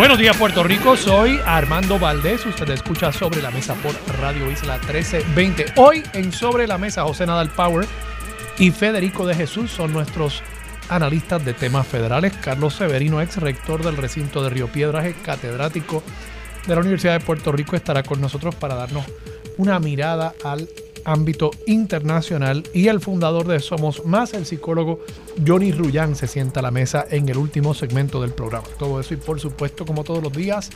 Buenos días Puerto Rico, soy Armando Valdés, usted escucha Sobre la Mesa por Radio Isla 1320. Hoy en Sobre la Mesa José Nadal Power y Federico de Jesús son nuestros analistas de temas federales. Carlos Severino, ex rector del recinto de Río Piedras, catedrático de la Universidad de Puerto Rico, estará con nosotros para darnos una mirada al ámbito internacional y el fundador de Somos Más, el psicólogo Johnny Rullán, se sienta a la mesa en el último segmento del programa. Todo eso y por supuesto, como todos los días,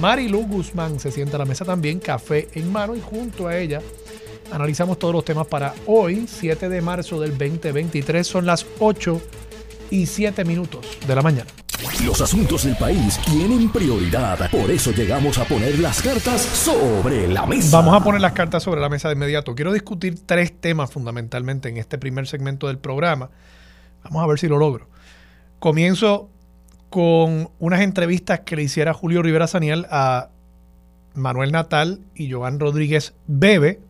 Marilu Guzmán se sienta a la mesa también, café en mano y junto a ella analizamos todos los temas para hoy, 7 de marzo del 2023, son las 8 y 7 minutos de la mañana. Los asuntos del país tienen prioridad. Por eso llegamos a poner las cartas sobre la mesa. Vamos a poner las cartas sobre la mesa de inmediato. Quiero discutir tres temas fundamentalmente en este primer segmento del programa. Vamos a ver si lo logro. Comienzo con unas entrevistas que le hiciera Julio Rivera Saniel a Manuel Natal y Joan Rodríguez Bebe.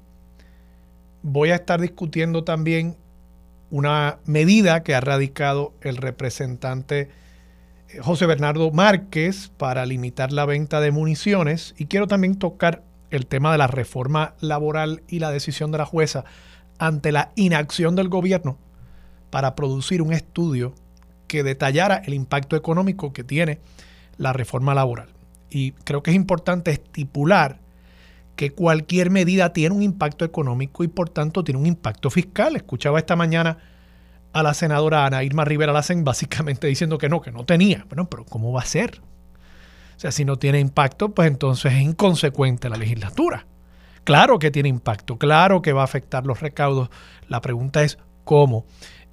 Voy a estar discutiendo también una medida que ha radicado el representante José Bernardo Márquez para limitar la venta de municiones y quiero también tocar el tema de la reforma laboral y la decisión de la jueza ante la inacción del gobierno para producir un estudio que detallara el impacto económico que tiene la reforma laboral. Y creo que es importante estipular que cualquier medida tiene un impacto económico y por tanto tiene un impacto fiscal. Escuchaba esta mañana a la senadora Ana Irma Rivera Lacen básicamente diciendo que no, que no tenía. Bueno, pero ¿cómo va a ser? O sea, si no tiene impacto, pues entonces es inconsecuente la legislatura. Claro que tiene impacto, claro que va a afectar los recaudos. La pregunta es cómo.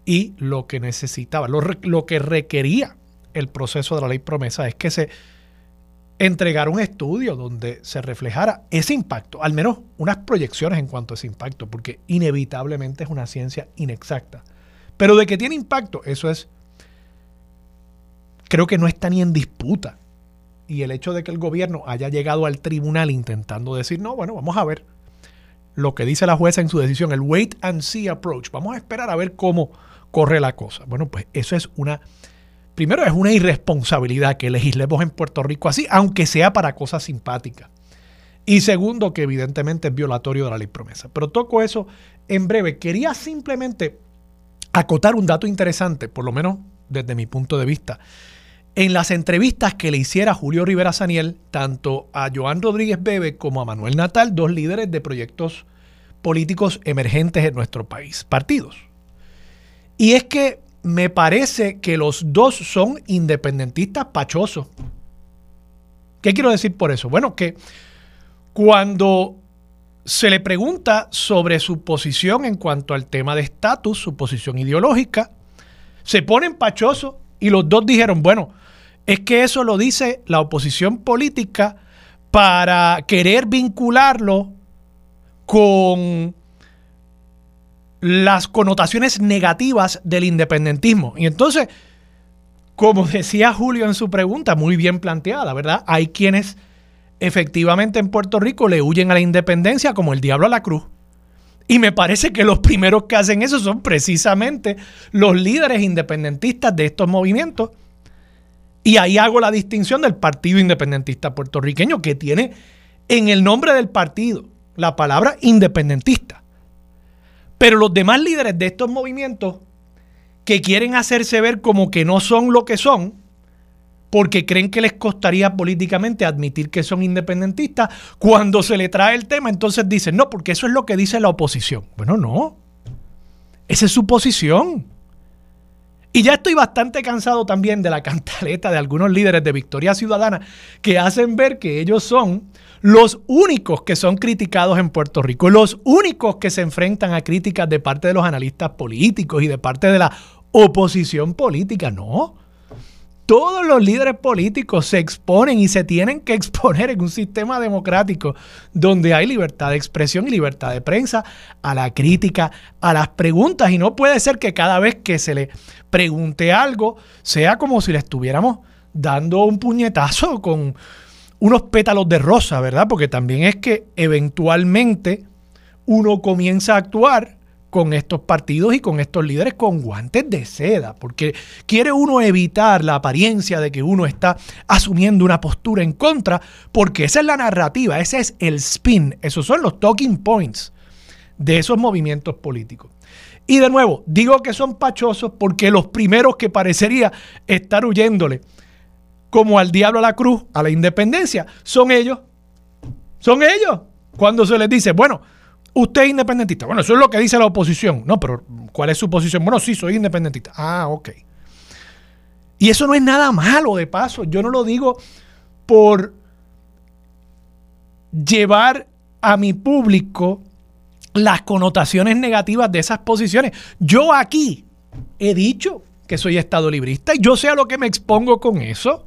Y lo que necesitaba, lo, lo que requería el proceso de la ley promesa es que se entregara un estudio donde se reflejara ese impacto, al menos unas proyecciones en cuanto a ese impacto, porque inevitablemente es una ciencia inexacta. Pero de que tiene impacto, eso es, creo que no está ni en disputa. Y el hecho de que el gobierno haya llegado al tribunal intentando decir, no, bueno, vamos a ver lo que dice la jueza en su decisión, el wait and see approach. Vamos a esperar a ver cómo corre la cosa. Bueno, pues eso es una, primero es una irresponsabilidad que legislemos en Puerto Rico así, aunque sea para cosas simpáticas. Y segundo, que evidentemente es violatorio de la ley promesa. Pero toco eso en breve. Quería simplemente acotar un dato interesante, por lo menos desde mi punto de vista. En las entrevistas que le hiciera Julio Rivera Saniel, tanto a Joan Rodríguez Bebe como a Manuel Natal, dos líderes de proyectos políticos emergentes en nuestro país, partidos. Y es que me parece que los dos son independentistas pachosos. ¿Qué quiero decir por eso? Bueno, que cuando se le pregunta sobre su posición en cuanto al tema de estatus, su posición ideológica. Se ponen pachosos y los dos dijeron, bueno, es que eso lo dice la oposición política para querer vincularlo con las connotaciones negativas del independentismo. Y entonces, como decía Julio en su pregunta, muy bien planteada, ¿verdad? Hay quienes efectivamente en Puerto Rico le huyen a la independencia como el diablo a la cruz. Y me parece que los primeros que hacen eso son precisamente los líderes independentistas de estos movimientos. Y ahí hago la distinción del Partido Independentista Puertorriqueño, que tiene en el nombre del partido la palabra independentista. Pero los demás líderes de estos movimientos que quieren hacerse ver como que no son lo que son, porque creen que les costaría políticamente admitir que son independentistas. Cuando se le trae el tema, entonces dicen, no, porque eso es lo que dice la oposición. Bueno, no. Esa es su posición. Y ya estoy bastante cansado también de la cantaleta de algunos líderes de Victoria Ciudadana que hacen ver que ellos son los únicos que son criticados en Puerto Rico, los únicos que se enfrentan a críticas de parte de los analistas políticos y de parte de la oposición política. No. Todos los líderes políticos se exponen y se tienen que exponer en un sistema democrático donde hay libertad de expresión y libertad de prensa a la crítica, a las preguntas. Y no puede ser que cada vez que se le pregunte algo sea como si le estuviéramos dando un puñetazo con unos pétalos de rosa, ¿verdad? Porque también es que eventualmente uno comienza a actuar con estos partidos y con estos líderes con guantes de seda, porque quiere uno evitar la apariencia de que uno está asumiendo una postura en contra, porque esa es la narrativa, ese es el spin, esos son los talking points de esos movimientos políticos. Y de nuevo, digo que son pachosos porque los primeros que parecería estar huyéndole como al diablo a la cruz, a la independencia, son ellos. Son ellos. Cuando se les dice, bueno, usted es independentista. Bueno, eso es lo que dice la oposición. No, pero ¿cuál es su posición? Bueno, sí, soy independentista. Ah, ok. Y eso no es nada malo, de paso. Yo no lo digo por llevar a mi público las connotaciones negativas de esas posiciones. Yo aquí he dicho que soy estado librista y yo sé a lo que me expongo con eso.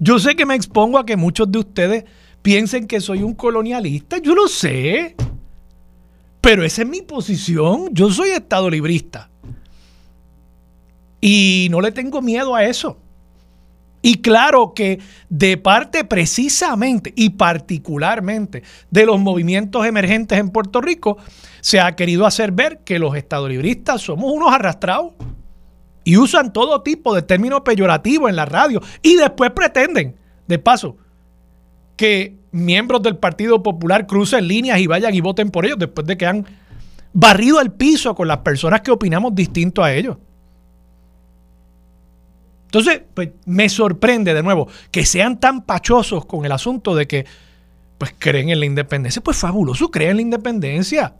Yo sé que me expongo a que muchos de ustedes piensen que soy un colonialista. Yo lo sé. Pero esa es mi posición. Yo soy estado librista. Y no le tengo miedo a eso. Y claro que de parte precisamente y particularmente de los movimientos emergentes en Puerto Rico, se ha querido hacer ver que los estadolibristas somos unos arrastrados y usan todo tipo de términos peyorativos en la radio y después pretenden, de paso, que miembros del Partido Popular crucen líneas y vayan y voten por ellos después de que han barrido el piso con las personas que opinamos distinto a ellos. Entonces, pues me sorprende de nuevo que sean tan pachosos con el asunto de que pues creen en la independencia. Pues fabuloso, creen en la independencia.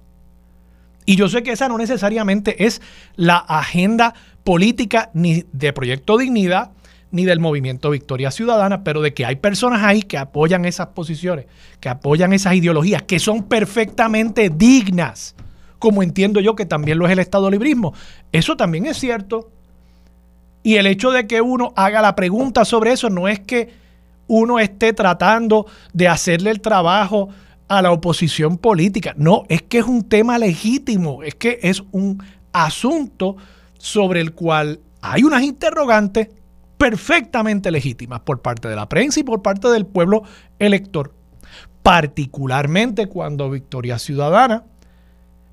Y yo sé que esa no necesariamente es la agenda política ni de Proyecto Dignidad ni del movimiento Victoria Ciudadana, pero de que hay personas ahí que apoyan esas posiciones, que apoyan esas ideologías, que son perfectamente dignas, como entiendo yo que también lo es el Estado librismo. Eso también es cierto. Y el hecho de que uno haga la pregunta sobre eso no es que uno esté tratando de hacerle el trabajo a la oposición política. No, es que es un tema legítimo, es que es un asunto sobre el cual hay unas interrogantes perfectamente legítimas por parte de la prensa y por parte del pueblo elector, particularmente cuando Victoria Ciudadana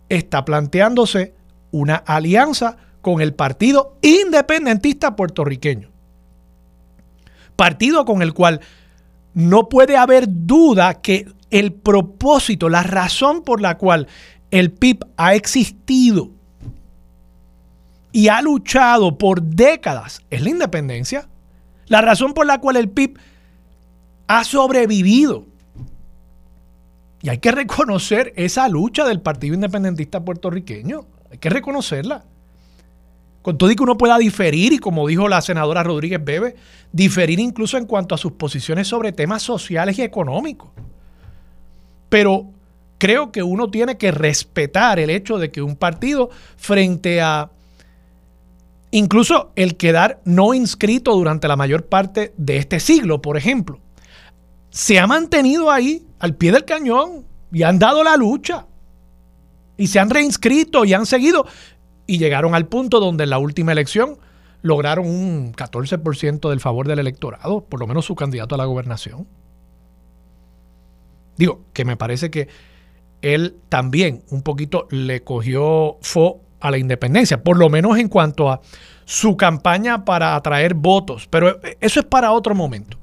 está planteándose una alianza con el Partido Independentista Puertorriqueño. Partido con el cual no puede haber duda que el propósito, la razón por la cual el PIB ha existido y ha luchado por décadas es la independencia. La razón por la cual el PIB ha sobrevivido. Y hay que reconocer esa lucha del Partido Independentista puertorriqueño. Hay que reconocerla. Con todo y que uno pueda diferir, y como dijo la senadora Rodríguez Bebe, diferir incluso en cuanto a sus posiciones sobre temas sociales y económicos. Pero creo que uno tiene que respetar el hecho de que un partido frente a incluso el quedar no inscrito durante la mayor parte de este siglo, por ejemplo, se ha mantenido ahí al pie del cañón y han dado la lucha. Y se han reinscrito y han seguido. Y llegaron al punto donde en la última elección lograron un 14% del favor del electorado, por lo menos su candidato a la gobernación. Digo, que me parece que él también un poquito le cogió fo a la independencia, por lo menos en cuanto a su campaña para atraer votos, pero eso es para otro momento.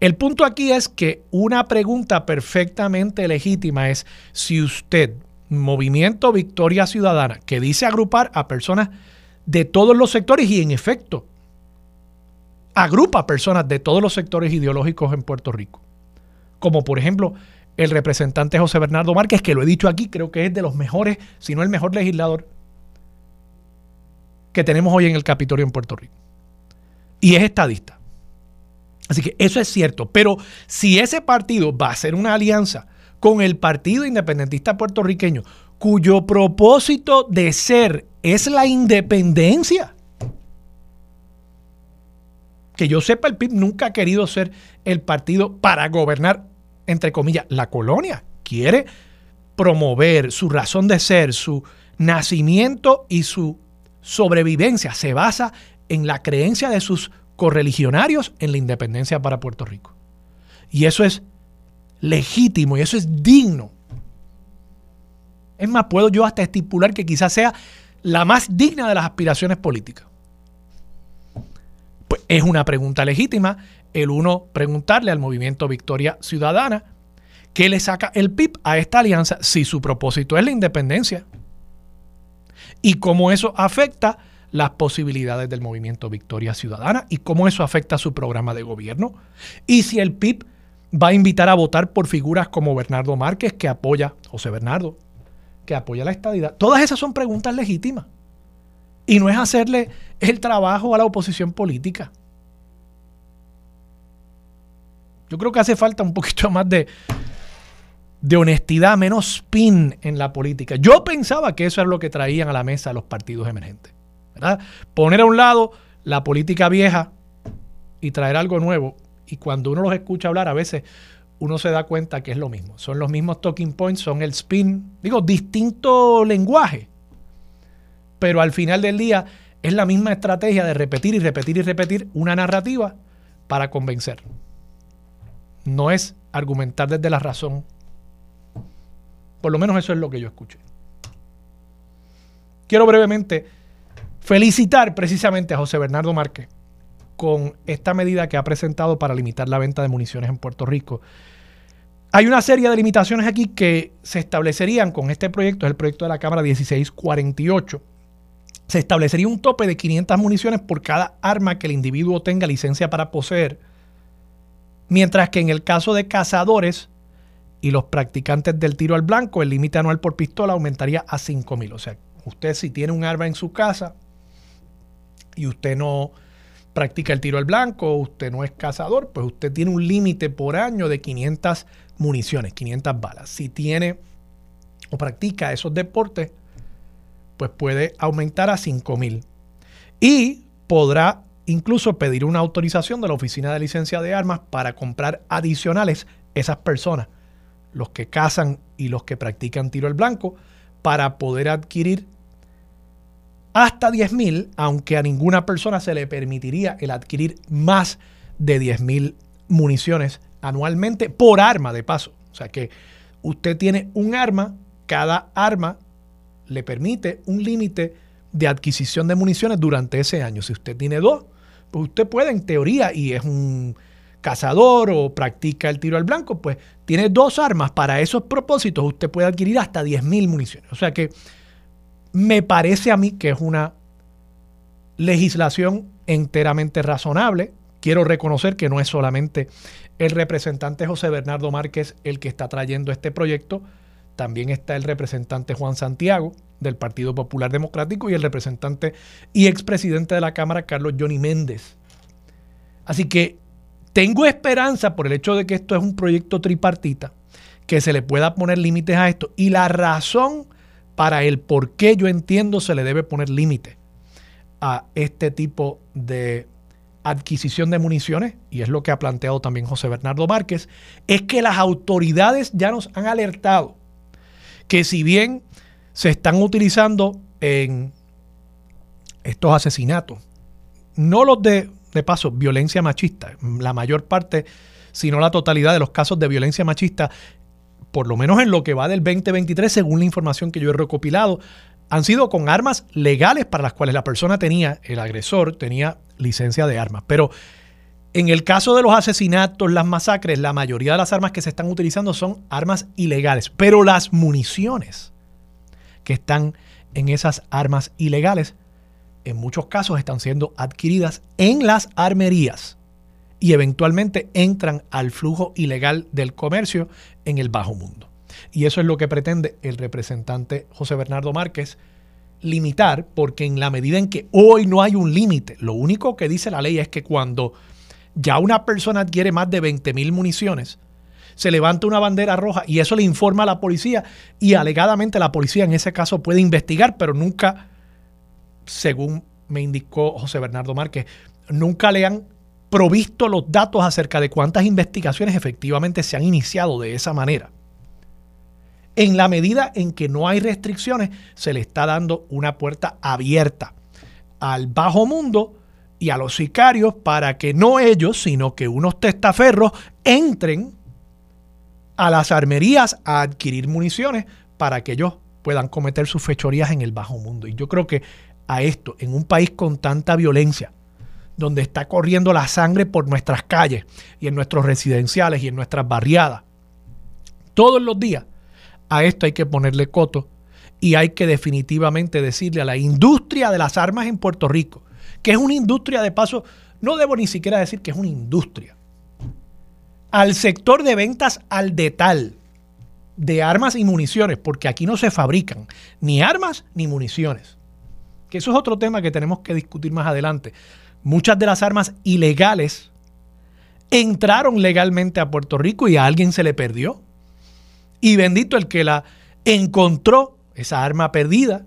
El punto aquí es que una pregunta perfectamente legítima es si usted, Movimiento Victoria Ciudadana, que dice agrupar a personas de todos los sectores y en efecto agrupa personas de todos los sectores ideológicos en Puerto Rico, como por ejemplo el representante José Bernardo Márquez, que lo he dicho aquí, creo que es de los mejores, si no el mejor legislador que tenemos hoy en el Capitolio en Puerto Rico. Y es estadista. Así que eso es cierto. Pero si ese partido va a ser una alianza con el Partido Independentista Puertorriqueño, cuyo propósito de ser es la independencia, Que yo sepa, el PIB nunca ha querido ser el partido para gobernar, entre comillas, la colonia. Quiere promover su razón de ser, su nacimiento y su sobrevivencia. Se basa en la creencia de sus correligionarios en la independencia para Puerto Rico. Y eso es legítimo y eso es digno. Es más, puedo yo hasta estipular que quizás sea la más digna de las aspiraciones políticas. Pues es una pregunta legítima el uno preguntarle al movimiento Victoria Ciudadana qué le saca el PIB a esta alianza si su propósito es la independencia y cómo eso afecta las posibilidades del movimiento Victoria Ciudadana y cómo eso afecta su programa de gobierno. Y si el PIB va a invitar a votar por figuras como Bernardo Márquez, que apoya, José Bernardo, que apoya la estadidad. Todas esas son preguntas legítimas. Y no es hacerle el trabajo a la oposición política. Yo creo que hace falta un poquito más de, de honestidad, menos spin en la política. Yo pensaba que eso era lo que traían a la mesa los partidos emergentes. Poner a un lado la política vieja y traer algo nuevo. Y cuando uno los escucha hablar, a veces uno se da cuenta que es lo mismo. Son los mismos talking points, son el spin, digo, distinto lenguaje. Pero al final del día es la misma estrategia de repetir y repetir y repetir una narrativa para convencer. No es argumentar desde la razón. Por lo menos eso es lo que yo escuché. Quiero brevemente felicitar precisamente a José Bernardo Márquez con esta medida que ha presentado para limitar la venta de municiones en Puerto Rico. Hay una serie de limitaciones aquí que se establecerían con este proyecto, es el proyecto de la Cámara 1648. Se establecería un tope de 500 municiones por cada arma que el individuo tenga licencia para poseer, mientras que en el caso de cazadores y los practicantes del tiro al blanco, el límite anual por pistola aumentaría a 5.000. O sea, usted si tiene un arma en su casa, y usted no practica el tiro al blanco, usted no es cazador, pues usted tiene un límite por año de 500 municiones, 500 balas. Si tiene o practica esos deportes, pues puede aumentar a 5000. Y podrá incluso pedir una autorización de la Oficina de Licencia de Armas para comprar adicionales esas personas, los que cazan y los que practican tiro al blanco, para poder adquirir hasta 10.000, aunque a ninguna persona se le permitiría el adquirir más de 10.000 municiones anualmente por arma de paso. O sea que usted tiene un arma, cada arma le permite un límite de adquisición de municiones durante ese año. Si usted tiene dos, pues usted puede en teoría y es un cazador o practica el tiro al blanco, pues tiene dos armas. Para esos propósitos usted puede adquirir hasta 10.000 municiones. O sea que me parece a mí que es una legislación enteramente razonable. Quiero reconocer que no es solamente el representante José Bernardo Márquez el que está trayendo este proyecto, también está el representante Juan Santiago del Partido Popular Democrático y el representante y expresidente de la Cámara Carlos Johnny Méndez. Así que tengo esperanza por el hecho de que esto es un proyecto tripartita, que se le pueda poner límites a esto. Y la razón para el por qué yo entiendo se le debe poner límite a este tipo de adquisición de municiones, y es lo que ha planteado también José Bernardo Márquez, es que las autoridades ya nos han alertado que si bien se están utilizando en estos asesinatos, no los de, de paso, violencia machista, la mayor parte, si no la totalidad de los casos de violencia machista por lo menos en lo que va del 2023, según la información que yo he recopilado, han sido con armas legales para las cuales la persona tenía, el agresor tenía licencia de armas. Pero en el caso de los asesinatos, las masacres, la mayoría de las armas que se están utilizando son armas ilegales. Pero las municiones que están en esas armas ilegales, en muchos casos están siendo adquiridas en las armerías y eventualmente entran al flujo ilegal del comercio en el bajo mundo. Y eso es lo que pretende el representante José Bernardo Márquez limitar, porque en la medida en que hoy no hay un límite, lo único que dice la ley es que cuando ya una persona adquiere más de 20 mil municiones, se levanta una bandera roja y eso le informa a la policía y alegadamente la policía en ese caso puede investigar, pero nunca, según me indicó José Bernardo Márquez, nunca le han provisto los datos acerca de cuántas investigaciones efectivamente se han iniciado de esa manera. En la medida en que no hay restricciones, se le está dando una puerta abierta al bajo mundo y a los sicarios para que no ellos, sino que unos testaferros entren a las armerías a adquirir municiones para que ellos puedan cometer sus fechorías en el bajo mundo. Y yo creo que a esto, en un país con tanta violencia, donde está corriendo la sangre por nuestras calles y en nuestros residenciales y en nuestras barriadas, todos los días, a esto hay que ponerle coto y hay que definitivamente decirle a la industria de las armas en Puerto Rico, que es una industria de paso, no debo ni siquiera decir que es una industria, al sector de ventas al detal de armas y municiones, porque aquí no se fabrican ni armas ni municiones. Que eso es otro tema que tenemos que discutir más adelante. Muchas de las armas ilegales entraron legalmente a Puerto Rico y a alguien se le perdió. Y bendito el que la encontró, esa arma perdida,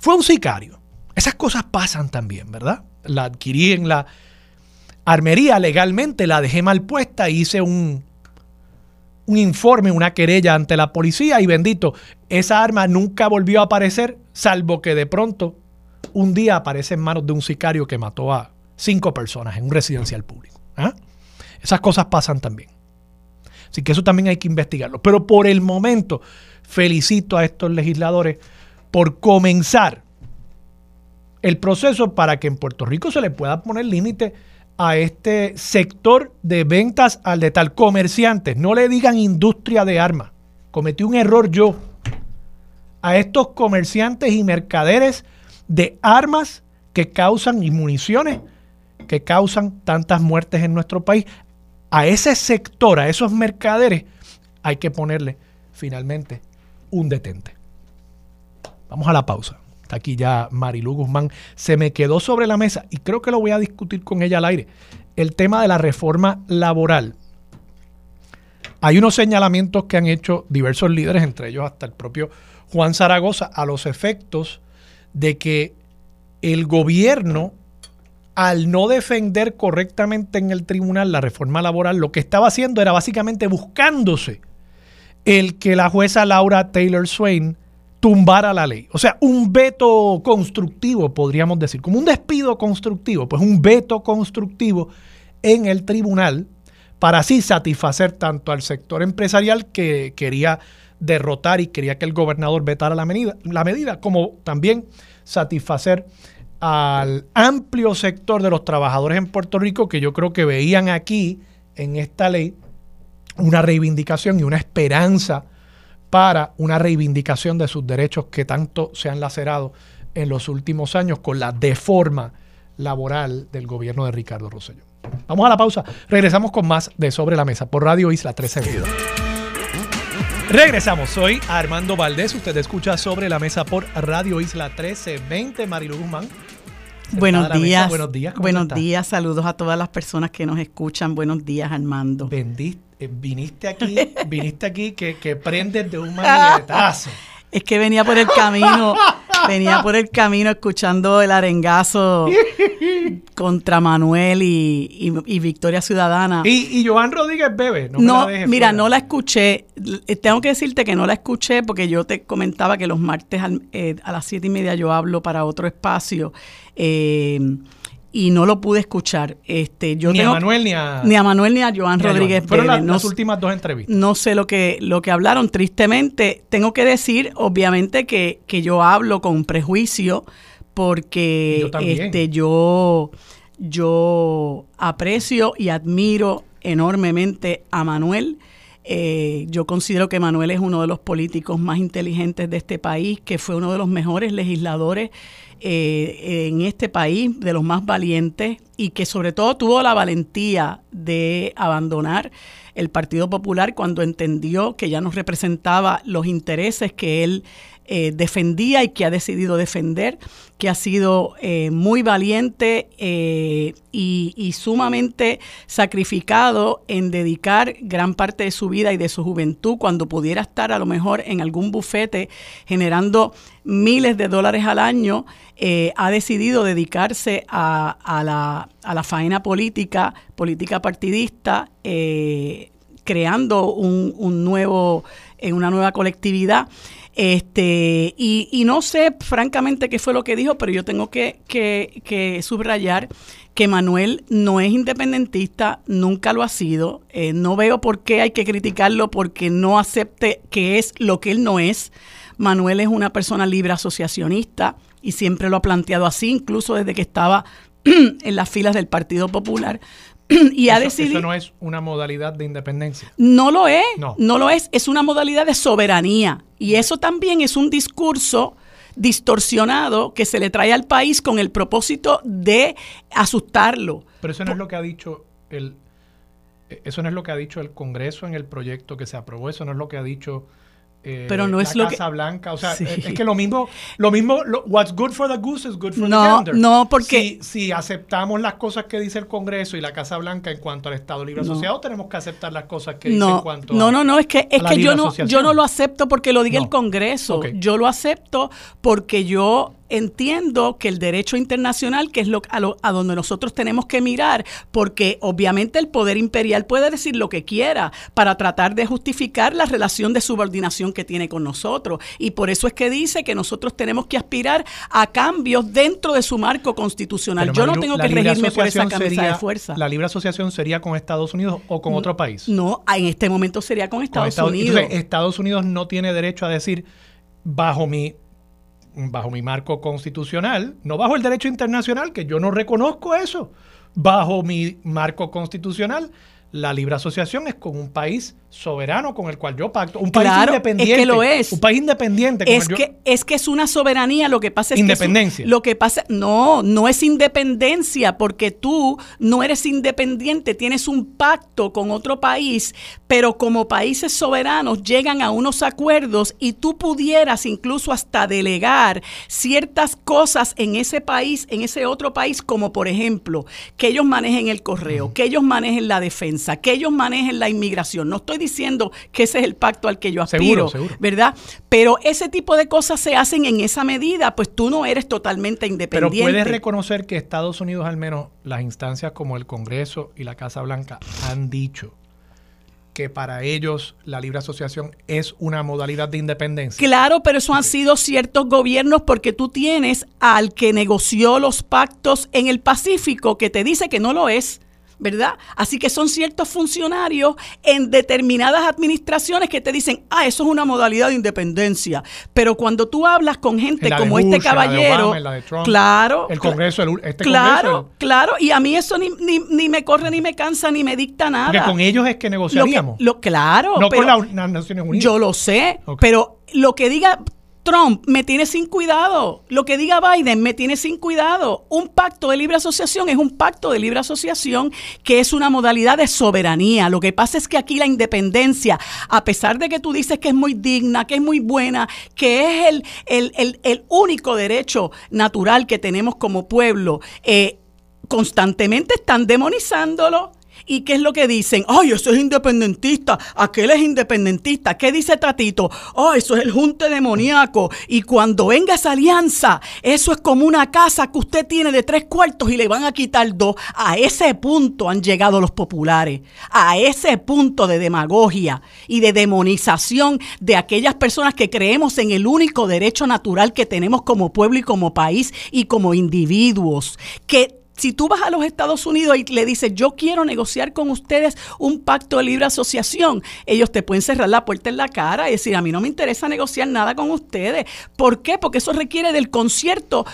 fue un sicario. Esas cosas pasan también, ¿verdad? La adquirí en la armería legalmente, la dejé mal puesta, hice un, un informe, una querella ante la policía y bendito, esa arma nunca volvió a aparecer, salvo que de pronto un día aparece en manos de un sicario que mató a cinco personas en un residencial público. ¿ah? Esas cosas pasan también. Así que eso también hay que investigarlo. Pero por el momento, felicito a estos legisladores por comenzar el proceso para que en Puerto Rico se le pueda poner límite a este sector de ventas al de tal comerciantes. No le digan industria de armas. Cometí un error yo. A estos comerciantes y mercaderes de armas que causan y municiones que causan tantas muertes en nuestro país a ese sector, a esos mercaderes, hay que ponerle finalmente un detente. Vamos a la pausa. Está aquí ya Marilu Guzmán. Se me quedó sobre la mesa y creo que lo voy a discutir con ella al aire. El tema de la reforma laboral. Hay unos señalamientos que han hecho diversos líderes, entre ellos hasta el propio Juan Zaragoza, a los efectos de que el gobierno al no defender correctamente en el tribunal la reforma laboral, lo que estaba haciendo era básicamente buscándose el que la jueza Laura Taylor Swain tumbara la ley. O sea, un veto constructivo, podríamos decir, como un despido constructivo, pues un veto constructivo en el tribunal para así satisfacer tanto al sector empresarial que quería derrotar y quería que el gobernador vetara la medida, la medida como también satisfacer al amplio sector de los trabajadores en Puerto Rico que yo creo que veían aquí en esta ley una reivindicación y una esperanza para una reivindicación de sus derechos que tanto se han lacerado en los últimos años con la deforma laboral del gobierno de Ricardo Rosselló. Vamos a la pausa. Regresamos con más de Sobre la Mesa por Radio Isla 1322. Regresamos, soy Armando Valdés, usted escucha sobre la mesa por Radio Isla 1320, Marilu Guzmán. Buenos días. Buenos días. Buenos días. Saludos a todas las personas que nos escuchan. Buenos días, Armando. Eh, viniste aquí, viniste aquí que, que prendes de un maniguetazo. Es que venía por el camino, venía por el camino escuchando el arengazo contra Manuel y, Victoria Ciudadana. Y, y Joan Rodríguez Bebe. No, mira, no la escuché. Eh, tengo que decirte que no la escuché porque yo te comentaba que los martes eh, a las siete y media yo hablo para otro espacio. Eh, y no lo pude escuchar. Este, yo ni a Manuel ni a... Ni a Manuel ni a Joan Rodríguez Fueron las, últimas dos entrevistas. No sé lo que, lo que hablaron. Tristemente, tengo que decir, obviamente, que, que yo hablo con prejuicio porque yo este, yo, yo aprecio y admiro enormemente a Manuel. Eh, yo considero que Manuel es uno de los políticos más inteligentes de este país, que fue uno de los mejores legisladores eh, en este país, de los más valientes, y que sobre todo tuvo la valentía de abandonar el Partido Popular cuando entendió que ya no representaba los intereses que él eh, defendía y que ha decidido defender, que ha sido eh, muy valiente y, y, sumamente sacrificado en dedicar gran parte de su vida y de su juventud cuando pudiera estar a lo mejor en algún bufete generando miles de dólares al año, eh, ha decidido dedicarse a, la, a, la, faena política, política partidista, eh, creando un, un nuevo, una nueva colectividad. Este, y, y, no sé francamente qué fue lo que dijo, pero yo tengo que, que, que subrayar que Manuel no es independentista, nunca lo ha sido. Eh, no veo por qué hay que criticarlo porque no acepte que es lo que él no es. Manuel es una persona libre asociacionista y siempre lo ha planteado así, incluso desde que estaba en las filas del Partido Popular. y ha decidido. Eso no es una modalidad de independencia. No lo es, no. no lo es, es una modalidad de soberanía. Y eso también es un discurso distorsionado que se le trae al país con el propósito de asustarlo. Pero eso no es lo que ha dicho el eso no es lo que ha dicho el Congreso en el proyecto que se aprobó, eso no es lo que ha dicho eh, pero no es la lo Casa Blanca, o sea, es, que lo mismo, lo mismo, what's good for the goose is good for no, the gander. No, porque si, aceptamos las cosas que dice el Congreso y la Casa Blanca en cuanto al Estado Libre Asociado, tenemos que aceptar las cosas que dice en cuanto no, no, no, es que es que yo no, yo no lo acepto porque lo diga el Congreso, yo lo acepto porque yo entiendo que el derecho internacional, que es lo, a, donde nosotros tenemos que mirar, porque obviamente el poder imperial puede decir lo que quiera para tratar de justificar la relación de subordinación que tiene con nosotros. Y por eso es que dice que nosotros tenemos que aspirar a cambios dentro de su marco constitucional. Yo no tengo que regirme por esa camisa de fuerza. ¿La libre asociación sería con Estados Unidos o con otro país? No, en este momento sería con Estados, Unidos. Estados Unidos no tiene derecho a decir, bajo mi bajo mi marco constitucional, no bajo el derecho internacional, que yo no reconozco eso, bajo mi marco constitucional, la libre asociación es con un país soberano con el cual yo pacto, un país independiente. Es que lo es. Un país independiente. es, que, es que es una soberanía, lo que pasa es independencia. que... lo que pasa, no, no es independencia, porque tú no eres independiente, tienes un pacto con otro país, pero como países soberanos llegan a unos acuerdos y tú pudieras incluso hasta delegar ciertas cosas en ese país, en ese otro país, como por ejemplo, que ellos manejen el correo, que ellos manejen la defensa, que ellos manejen la inmigración. No estoy diciendo que ese es el pacto al que yo aspiro, ¿verdad? Pero ese tipo de cosas se hacen en esa medida, pues tú no eres totalmente independiente. Pero puedes reconocer que Estados Unidos, al menos las instancias como el Congreso y la Casa Blanca, han dicho que para ellos la libre asociación es una modalidad de independencia. Claro, pero eso han sido ciertos gobiernos porque tú tienes al que negoció los pactos en el Pacífico que te dice que no lo es. ¿Verdad? Así que son ciertos funcionarios en determinadas administraciones que te dicen, ah, eso es una modalidad de independencia. Pero cuando tú hablas con gente como este caballero, claro, el Congreso, este claro, claro, y a mí eso ni, ni, me corre, ni me cansa, ni me dicta nada. Porque con ellos es que negociaríamos. Lo, claro, no con las Naciones Unidas. Yo lo sé, pero lo que diga Trump me tiene sin cuidado. Lo que diga Biden me tiene sin cuidado. Un pacto de libre asociación es un pacto de libre asociación que es una modalidad de soberanía. Lo que pasa es que aquí la independencia, a pesar de que tú dices que es muy digna, que es muy buena, que es el, el, único derecho natural que tenemos como pueblo, eh, constantemente están demonizándolo ¿Y qué es lo que dicen? ¡Ay, eso es independentista! Aquel es independentista. ¿Qué dice Tatito? ¡Oh, eso es el junte demoníaco! Y cuando venga esa alianza, eso es como una casa que usted tiene de tres cuartos y le van a quitar dos. A ese punto han llegado los populares. A ese punto de demagogia y de demonización de aquellas personas que creemos en el único derecho natural que tenemos como pueblo y como país y como individuos. Que si tú vas a los Estados Unidos y le dices, yo quiero negociar con ustedes un pacto de libre asociación, ellos te pueden cerrar la puerta en la cara y decir, a mí no me interesa negociar nada con ustedes. ¿Por qué? Porque eso requiere del concierto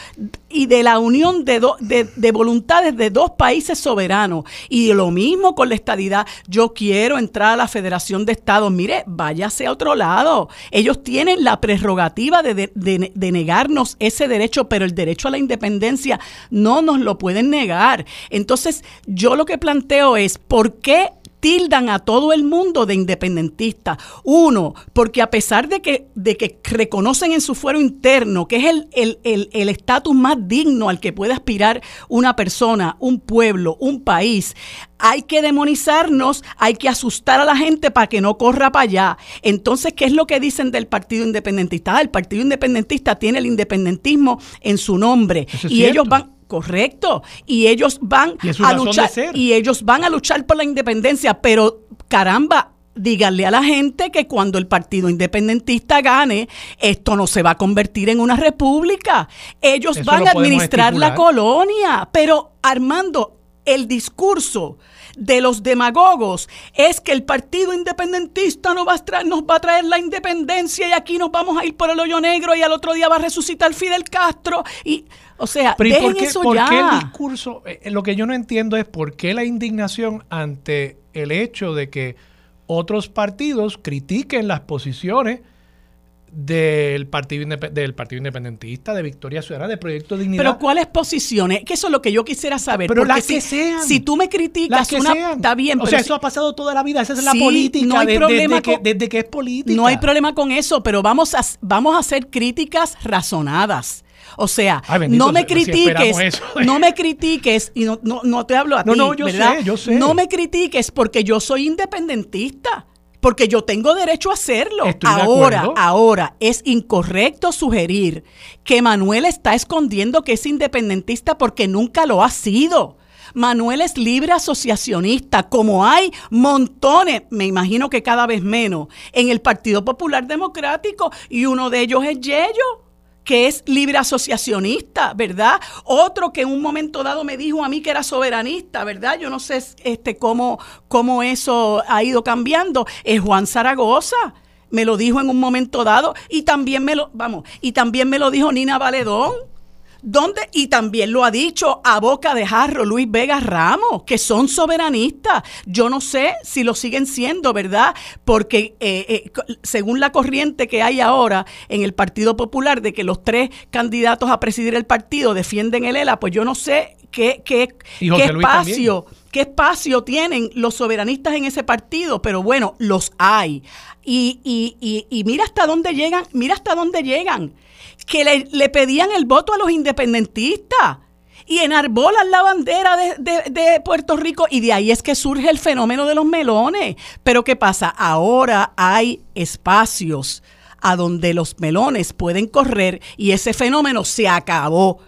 y de la unión de, de, voluntades de dos países soberanos. Y lo mismo con la estadidad. Yo quiero entrar a la Federación de Estados. Mire, váyase a otro lado. Ellos tienen la prerrogativa de, de negarnos ese derecho, pero el derecho a la independencia no nos lo pueden negar. Entonces, yo lo que planteo es, ¿por qué tildan a todo el mundo de independentista. Uno, porque a pesar de que, de que reconocen en su fuero interno que es el estatus más digno al que puede aspirar una persona, un pueblo, un país, hay que demonizarnos, hay que asustar a la gente para que no corra para allá. Entonces, ¿qué es lo que dicen del Partido Independentista? Ah, el Partido Independentista tiene el independentismo en su nombre y ellos van correcto y ellos van a luchar y ellos van a luchar por la independencia, pero caramba, díganle a la gente que cuando el partido independentista gane, esto no se va a convertir en una república. Ellos van a administrar la colonia. Pero Armando, el discurso de los demagogos es que el partido independentista nos va, a traer, nos va a traer la independencia y aquí nos vamos a ir por el hoyo negro y al otro día va a resucitar Fidel Castro y o sea, dejen eso ¿por ya. qué el discurso? Eh, lo que yo no entiendo es por qué la indignación ante el hecho de que otros partidos critiquen las posiciones del partido, del partido Independentista, de Victoria Ciudadana, de Proyecto Dignidad. Pero ¿cuáles posiciones? Que eso es lo que yo quisiera saber. Pero las que sean. Si tú me criticas, que una, está bien. O sea, eso ha pasado toda la vida. Esa es la política. No hay problema desde, que, es política. No hay problema con eso, pero vamos a, vamos a hacer críticas razonadas. O sea, no me critiques, no me critiques, y no, no, no te hablo a ti, no, yo Sé, yo sé. No me critiques porque yo soy independentista porque yo tengo derecho a hacerlo. ahora, ahora, es incorrecto sugerir que Manuel está escondiendo que es independentista porque nunca lo ha sido. Manuel es libre asociacionista, como hay montones, me imagino que cada vez menos, en el Partido Popular Democrático, y uno de ellos es Yello que es libre asociacionista, ¿verdad? Otro que en un momento dado me dijo a mí que era soberanista, ¿verdad? Yo no sé este, cómo, cómo eso ha ido cambiando, es Juan Zaragoza. Me lo dijo en un momento dado y también me lo, vamos, y también me lo dijo Nina Valedón. ¿Dónde? Y también lo ha dicho a boca de jarro Luis Vega Ramos, que son soberanistas. Yo no sé si lo siguen siendo, ¿verdad? Porque eh, eh, según la corriente que hay ahora en el Partido Popular de que los tres candidatos a presidir el partido defienden el ELA, pues yo no sé qué, qué, qué espacio. ¿Qué espacio tienen los soberanistas en ese partido? Pero bueno, los hay. Y, y, y, y mira hasta dónde llegan, mira hasta dónde llegan que le, pedían el voto a los independentistas y enarbolan la bandera de, Puerto Rico y de ahí es que surge el fenómeno de los melones. Pero ¿qué pasa? Ahora hay espacios a donde los melones pueden correr y ese fenómeno se acabó.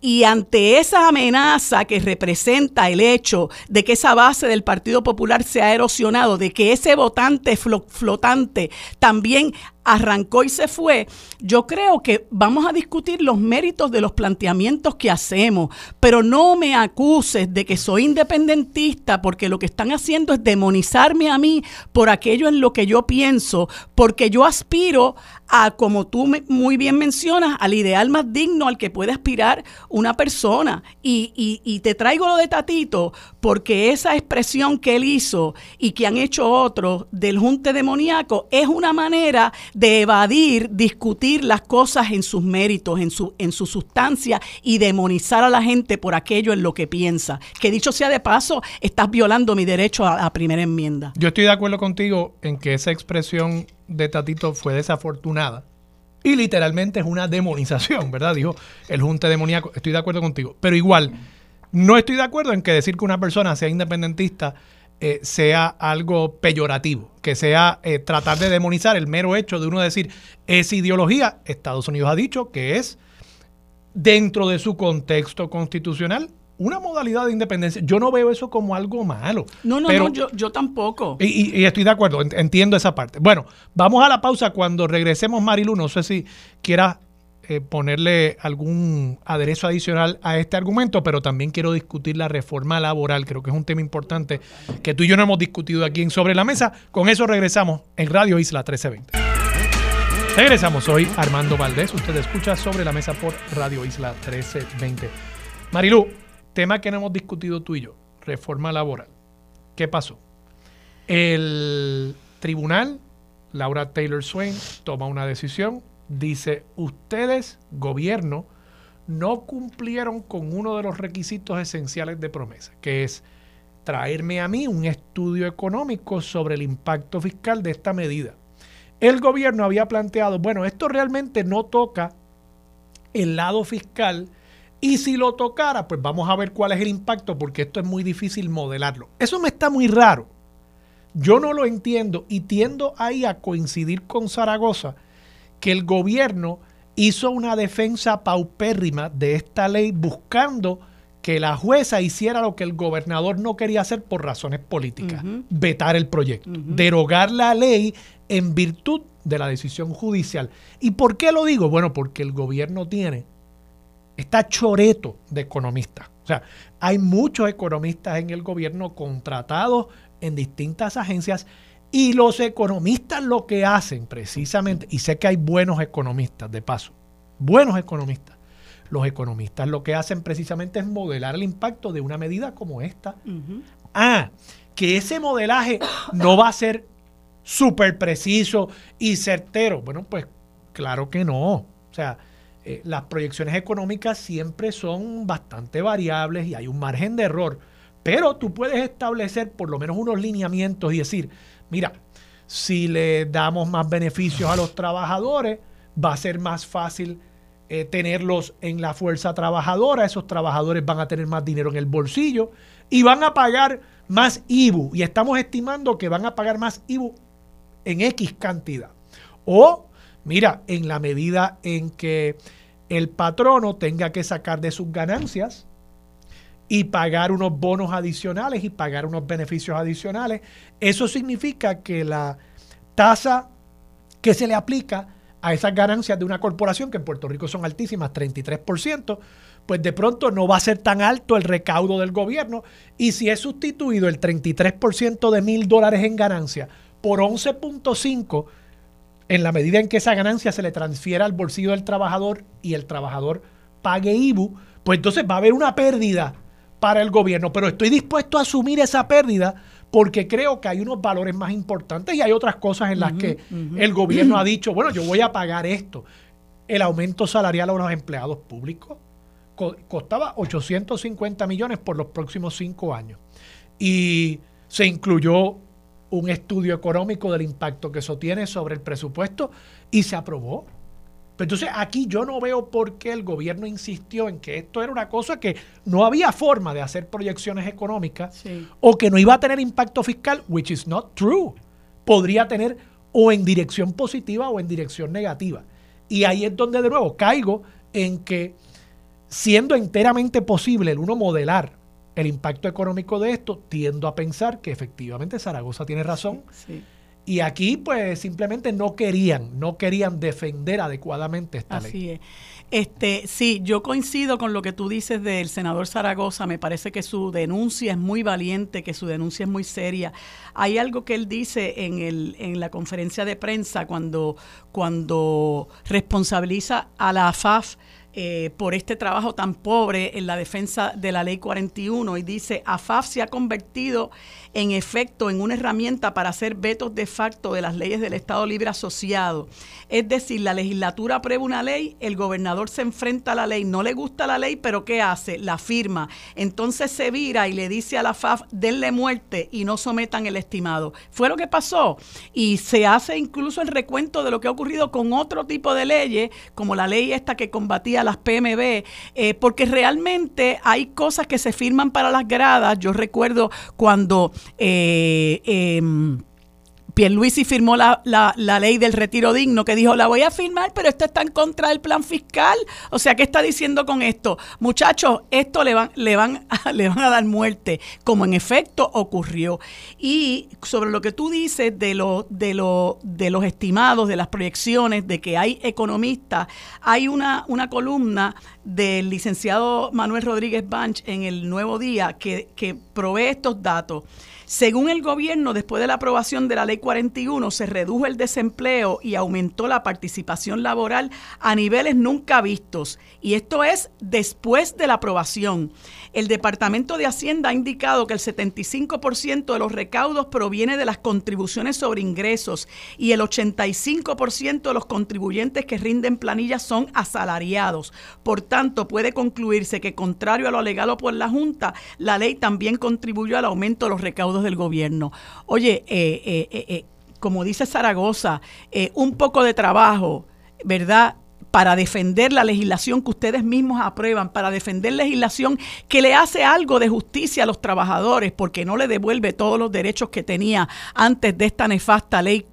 Y ante esa amenaza que representa el hecho de que esa base del Partido Popular se ha erosionado, de que ese votante flotante también arrancó y se fue, yo creo que vamos a discutir los méritos de los planteamientos que hacemos, pero no me acuses de que soy independentista porque lo que están haciendo es demonizarme a mí por aquello en lo que yo pienso, porque yo aspiro a, como tú muy bien mencionas, al ideal más digno al que puede aspirar una persona. Y, y, te traigo lo de Tatito porque esa expresión que él hizo y que han hecho otros del junte demoníaco es una manera de evadir, discutir las cosas en sus méritos, en su, en su sustancia y demonizar a la gente por aquello en lo que piensa. Que dicho sea de paso, estás violando mi derecho a la primera enmienda. Yo estoy de acuerdo contigo en que esa expresión de Tatito fue desafortunada. Y literalmente es una demonización, ¿verdad? Dijo el junte demoníaco. Estoy de acuerdo contigo. Pero igual, no estoy de acuerdo en que decir que una persona sea independentista eh, sea algo peyorativo, que sea eh, tratar de demonizar el mero hecho de uno decir esa ideología. Estados Unidos ha dicho que es dentro de su contexto constitucional una modalidad de independencia. Yo no veo eso como algo malo. No, no, no, yo, yo tampoco. Y, estoy de acuerdo, entiendo esa parte. Bueno, vamos a la pausa. Cuando regresemos, Marilu, no sé si quieras eh, ponerle algún aderezo adicional a este argumento, pero también quiero discutir la reforma laboral. Creo que es un tema importante que tú y yo no hemos discutido aquí en Sobre la Mesa. Con eso regresamos en Radio Isla 1320. Regresamos hoy, Armando Valdés. Usted escucha Sobre la Mesa por Radio Isla 1320. Marilu, tema que no hemos discutido tú y yo, reforma laboral. ¿Qué pasó? El tribunal, Laura Taylor Swain, toma una decisión dice, ustedes, gobierno, no cumplieron con uno de los requisitos esenciales de promesa, que es traerme a mí un estudio económico sobre el impacto fiscal de esta medida. El gobierno había planteado, bueno, esto realmente no toca el lado fiscal y si lo tocara, pues vamos a ver cuál es el impacto porque esto es muy difícil modelarlo. Eso me está muy raro. Yo no lo entiendo y tiendo ahí a coincidir con Zaragoza que el gobierno hizo una defensa paupérrima de esta ley buscando que la jueza hiciera lo que el gobernador no quería hacer por razones políticas, vetar el proyecto, derogar la ley en virtud de la decisión judicial. ¿Y por qué lo digo? Bueno, porque el gobierno tiene, está choreto de economistas. O sea, hay muchos economistas en el gobierno contratados en distintas agencias y los economistas lo que hacen precisamente, y sé que hay buenos economistas de paso, buenos economistas, los economistas lo que hacen precisamente es modelar el impacto de una medida como esta. Ah, que ese modelaje no va a ser súper preciso y certero. Bueno, pues claro que no. O sea, eh, las proyecciones económicas siempre son bastante variables y hay un margen de error. Pero tú puedes establecer por lo menos unos lineamientos y decir, mira, si le damos más beneficios a los trabajadores, va a ser más fácil eh, tenerlos en la fuerza trabajadora, esos trabajadores van a tener más dinero en el bolsillo y van a pagar más IBU. Y estamos estimando que van a pagar más IBU en X cantidad. O, mira, en la medida en que el patrono tenga que sacar de sus ganancias y pagar unos bonos adicionales y pagar unos beneficios adicionales, eso significa que la tasa que se le aplica a esas ganancias de una corporación, que en Puerto Rico son altísimas, 33%, pues de pronto no va a ser tan alto el recaudo del gobierno. Y si es sustituido el 33% de mil dólares en ganancia por 11.5, en la medida en que esa ganancia se le transfiera al bolsillo del trabajador y el trabajador pague IBU, pues entonces va a haber una pérdida para el gobierno, pero estoy dispuesto a asumir esa pérdida porque creo que hay unos valores más importantes y hay otras cosas en las que el gobierno ha dicho, bueno, yo voy a pagar esto. El aumento salarial a los empleados públicos costaba 850 millones por los próximos cinco años. Y se incluyó un estudio económico del impacto que eso tiene sobre el presupuesto y se aprobó entonces aquí yo no veo por qué el gobierno insistió en que esto era una cosa que no había forma de hacer proyecciones económicas o que no iba a tener impacto fiscal, which is not true. Podría tener o en dirección positiva o en dirección negativa. Y ahí es donde de nuevo caigo en que siendo enteramente posible el uno modelar el impacto económico de esto, tiendo a pensar que efectivamente Zaragoza tiene razón. Sí y aquí, pues, simplemente no querían, no querían defender adecuadamente esta ley. Así es. Este, sí, yo coincido con lo que tú dices del senador Zaragoza. Me parece que su denuncia es muy valiente, que su denuncia es muy seria. Hay algo que él dice en, el, en la conferencia de prensa cuando, cuando responsabiliza a la AFAF eh, por este trabajo tan pobre en la defensa de la ley 41 y dice, AFAF se ha convertido en efecto en una herramienta para hacer vetos de facto de las leyes del Estado Libre Asociado. Es decir, la legislatura aprueba una ley, el gobernador se enfrenta a la ley, no le gusta la ley, pero ¿qué hace? La firma. Entonces se vira y le dice a la FAF, denle muerte y no sometan el estimado. Fue lo que pasó. Y se hace incluso el recuento de lo que ha ocurrido con otro tipo de leyes, como la ley esta que combatía las PMB, eh, porque realmente hay cosas que se firman para las gradas. Yo recuerdo cuando eh, eh, Pierluisi firmó la, la, ley del retiro digno que dijo, la voy a firmar, pero esto está en contra del plan fiscal. O sea, ¿qué está diciendo con esto? Muchachos, esto le van, le van, a, le van a dar muerte, como en efecto ocurrió. Y sobre lo que tú dices de, lo, de, lo, de los estimados, de las proyecciones, de que hay economistas, hay una, una columna del licenciado Manuel Rodríguez Banch en el Nuevo Día que, que provee estos datos Según el gobierno, después de la aprobación de la ley 41, se redujo el desempleo y aumentó la participación laboral a niveles nunca vistos. Y esto es después de la aprobación. El Departamento de Hacienda ha indicado que el 75% de los recaudos proviene de las contribuciones sobre ingresos y el 85% de los contribuyentes que rinden planillas son asalariados. Por tanto, puede concluirse que, contrario a lo alegado por la Junta, la ley también contribuyó al aumento de los recaudos del gobierno. Oye, eh, eh, eh, como dice Zaragoza, un poco de trabajo, ¿verdad? Para defender la legislación que ustedes mismos aprueban, para defender legislación que le hace algo de justicia a los trabajadores, porque no le devuelve todos los derechos que tenía antes de esta nefasta ley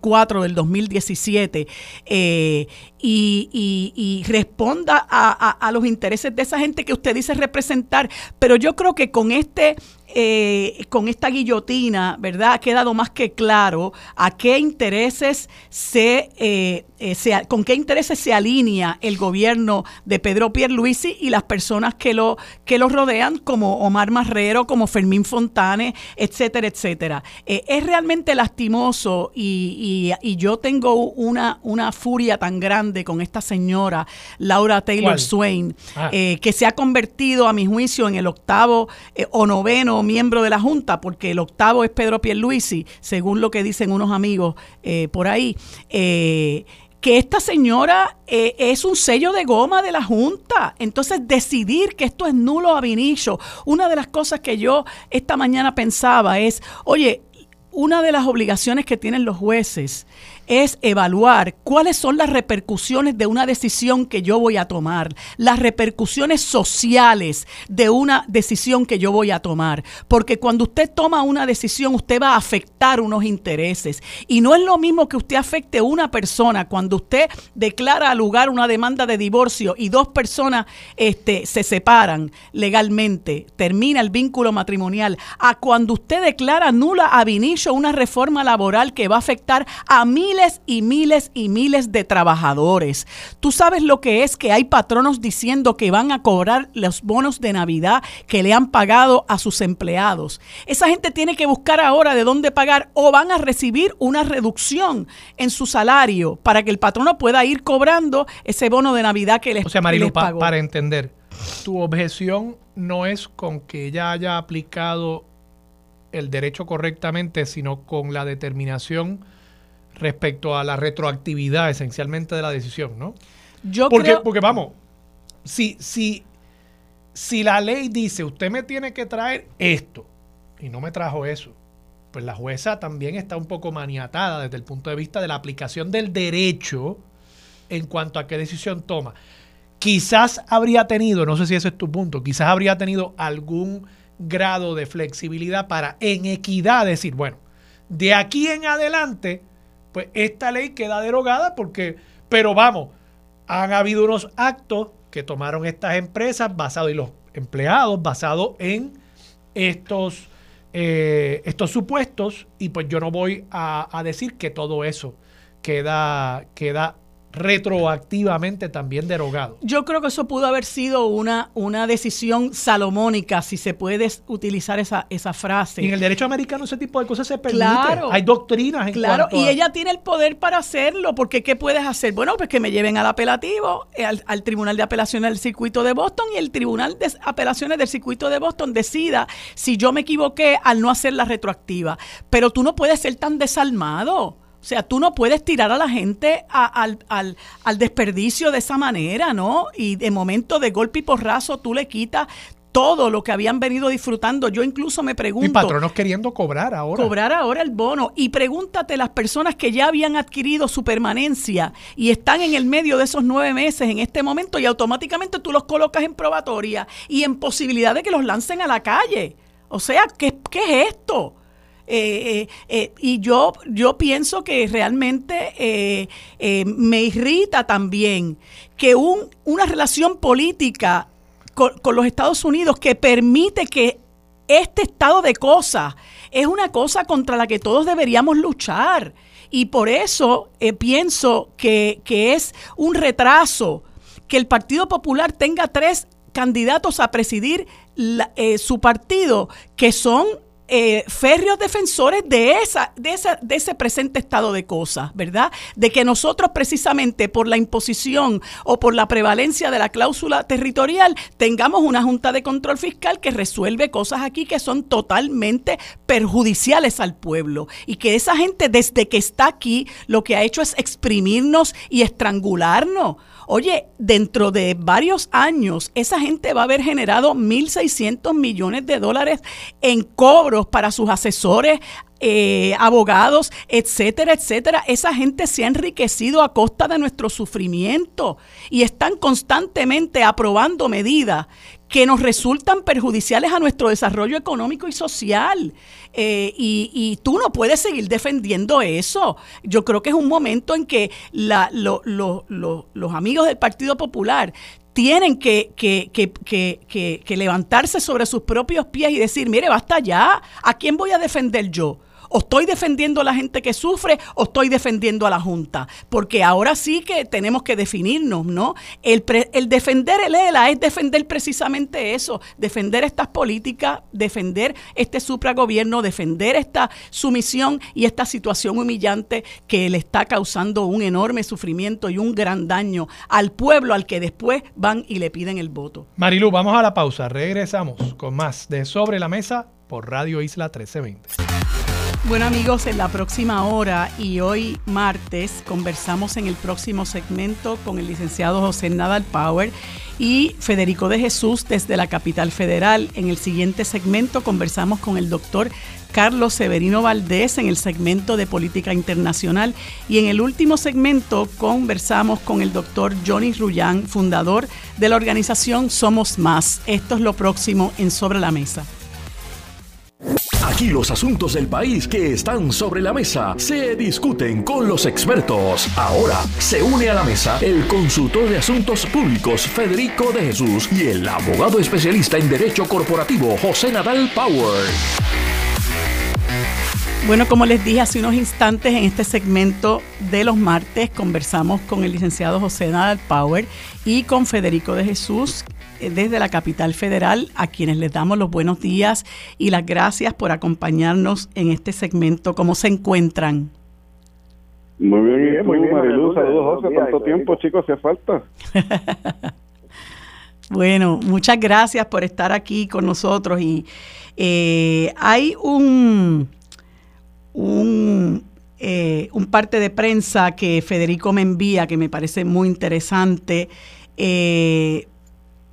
4 eh, del 2017 eh, y, responda a, a, los intereses de esa gente que usted dice representar. Pero yo creo que con este eh, con esta guillotina, ¿verdad? Ha quedado más que claro a qué intereses se, eh, eh, con qué intereses se alinea el gobierno de Pedro Pierluisi y las personas que lo, que lo rodean, como Omar Marrero, como Fermín Fontane, etcétera, etcétera. es realmente lastimoso y, yo tengo una, una furia tan grande con esta señora, Laura Taylor Swain, ah. que se ha convertido, a mi juicio, en el octavo o noveno miembro de la Junta, porque el octavo es Pedro Pierluisi, según lo que dicen unos amigos eh, por ahí, eh, que esta señora eh, es un sello de goma de la Junta. Entonces, decidir que esto es nulo a vinicio. Una de las cosas que yo esta mañana pensaba es, oye, una de las obligaciones que tienen los jueces es evaluar cuáles son las repercusiones de una decisión que yo voy a tomar, las repercusiones sociales de una decisión que yo voy a tomar. Porque cuando usted toma una decisión, usted va a afectar unos intereses. Y no es lo mismo que usted afecte a una persona cuando usted declara al lugar una demanda de divorcio y dos personas este, se separan legalmente, termina el vínculo matrimonial, a cuando usted declara nula a vinicio una reforma laboral que va a afectar a miles y miles y miles de trabajadores. Tú sabes lo que es que hay patronos diciendo que van a cobrar los bonos de Navidad que le han pagado a sus empleados. Esa gente tiene que buscar ahora de dónde pagar o van a recibir una reducción en su salario para que el patrono pueda ir cobrando ese bono de Navidad que les, o sea, Marilu, para entender, tu objeción no es con que ella haya aplicado el derecho correctamente, sino con la determinación respecto a la retroactividad esencialmente de la decisión, ¿no? Yo porque, creo... porque vamos, si, si, si la ley dice usted me tiene que traer esto y no me trajo eso, pues la jueza también está un poco maniatada desde el punto de vista de la aplicación del derecho en cuanto a qué decisión toma. Quizás habría tenido, no sé si ese es tu punto, quizás habría tenido algún grado de flexibilidad para en equidad decir, bueno, de aquí en adelante pues esta ley queda derogada porque, pero vamos, han habido unos actos que tomaron estas empresas basados en los empleados, basados en estos, eh, estos supuestos, y pues yo no voy a, a decir que todo eso queda, queda retroactivamente también derogado. Yo creo que eso pudo haber sido una, una decisión salomónica, si se puede utilizar esa, esa frase. Y en el derecho americano ese tipo de cosas se permite. Claro, Hay doctrinas en Claro, y ella tiene el poder para hacerlo, porque ¿qué puedes hacer? Bueno, pues que me lleven al apelativo, eh, al, al Tribunal de Apelaciones del Circuito de Boston, y el Tribunal de Apelaciones del Circuito de Boston decida si yo me equivoqué al no hacer la retroactiva. Pero tú no puedes ser tan desalmado. O sea, tú no puedes tirar a la gente al, desperdicio de esa manera, ¿no? Y de momento, de golpe y porrazo, tú le quitas todo lo que habían venido disfrutando. Yo incluso me pregunto... Y patronos queriendo cobrar ahora. Cobrar ahora el bono. Y pregúntate las personas que ya habían adquirido su permanencia y están en el medio de esos nueve meses en este momento y automáticamente tú los colocas en probatoria y en posibilidad de que los lancen a la calle. O sea, ¿qué, qué es esto? Eh, eh, eh, y yo, yo pienso que realmente me irrita también que un, una relación política con, los Estados Unidos que permite que este estado de cosas es una cosa contra la que todos deberíamos luchar. Y por eso pienso que, es un retraso que el Partido Popular tenga tres candidatos a presidir su partido que son eh, férreos defensores de, esa, de, esa, de ese presente estado de cosas, ¿verdad? De que nosotros precisamente por la imposición o por la prevalencia de la cláusula territorial tengamos una Junta de Control Fiscal que resuelve cosas aquí que son totalmente perjudiciales al pueblo y que esa gente desde que está aquí lo que ha hecho es exprimirnos y estrangularnos. Oye, dentro de varios años, esa gente va a haber generado 1.600 millones de dólares en cobros para sus asesores, eh, abogados, etcétera, etcétera. Esa gente se ha enriquecido a costa de nuestro sufrimiento y están constantemente aprobando medidas que nos resultan perjudiciales a nuestro desarrollo económico y social. Eh, y, tú no puedes seguir defendiendo eso. Yo creo que es un momento en que los amigos del Partido Popular tienen que, que, levantarse sobre sus propios pies y decir, mire, basta ya, ¿a quién voy a defender yo? O estoy defendiendo a la gente que sufre o estoy defendiendo a la Junta. Porque ahora sí que tenemos que definirnos, ¿no? El, defender el ELA es defender precisamente eso, defender estas políticas, defender este supragobierno, defender esta sumisión y esta situación humillante que le está causando un enorme sufrimiento y un gran daño al pueblo al que después van y le piden el voto. Marilu, vamos a la pausa. Regresamos con más de Sobre la Mesa por Radio Isla 1320. Bueno amigos, en la próxima hora y hoy martes conversamos en el próximo segmento con el licenciado José Nadal Power y Federico de Jesús desde la capital federal. En el siguiente segmento conversamos con el doctor Carlos Severino Valdés en el segmento de política internacional y en el último segmento conversamos con el doctor Johnny Rullán, fundador de la organización Somos Más. Esto es lo próximo en Sobre la Mesa. Aquí los asuntos del país que están sobre la mesa se discuten con los expertos. Ahora se une a la mesa el consultor de asuntos públicos Federico de Jesús y el abogado especialista en derecho corporativo José Nadal Power. Bueno, como les dije hace unos instantes en este segmento de los martes, conversamos con el licenciado José Nadal Power y con Federico de Jesús, desde la capital federal, a quienes les damos los buenos días y las gracias por acompañarnos en este segmento. ¿Cómo se encuentran? Muy bien, muy bien, Marilu. Saludos, José. Tanto tiempo, chicos, hacía falta. bueno, muchas gracias por estar aquí con nosotros. Y eh, hay un, un, eh, un parte de prensa que Federico me envía que me parece muy interesante. Eh,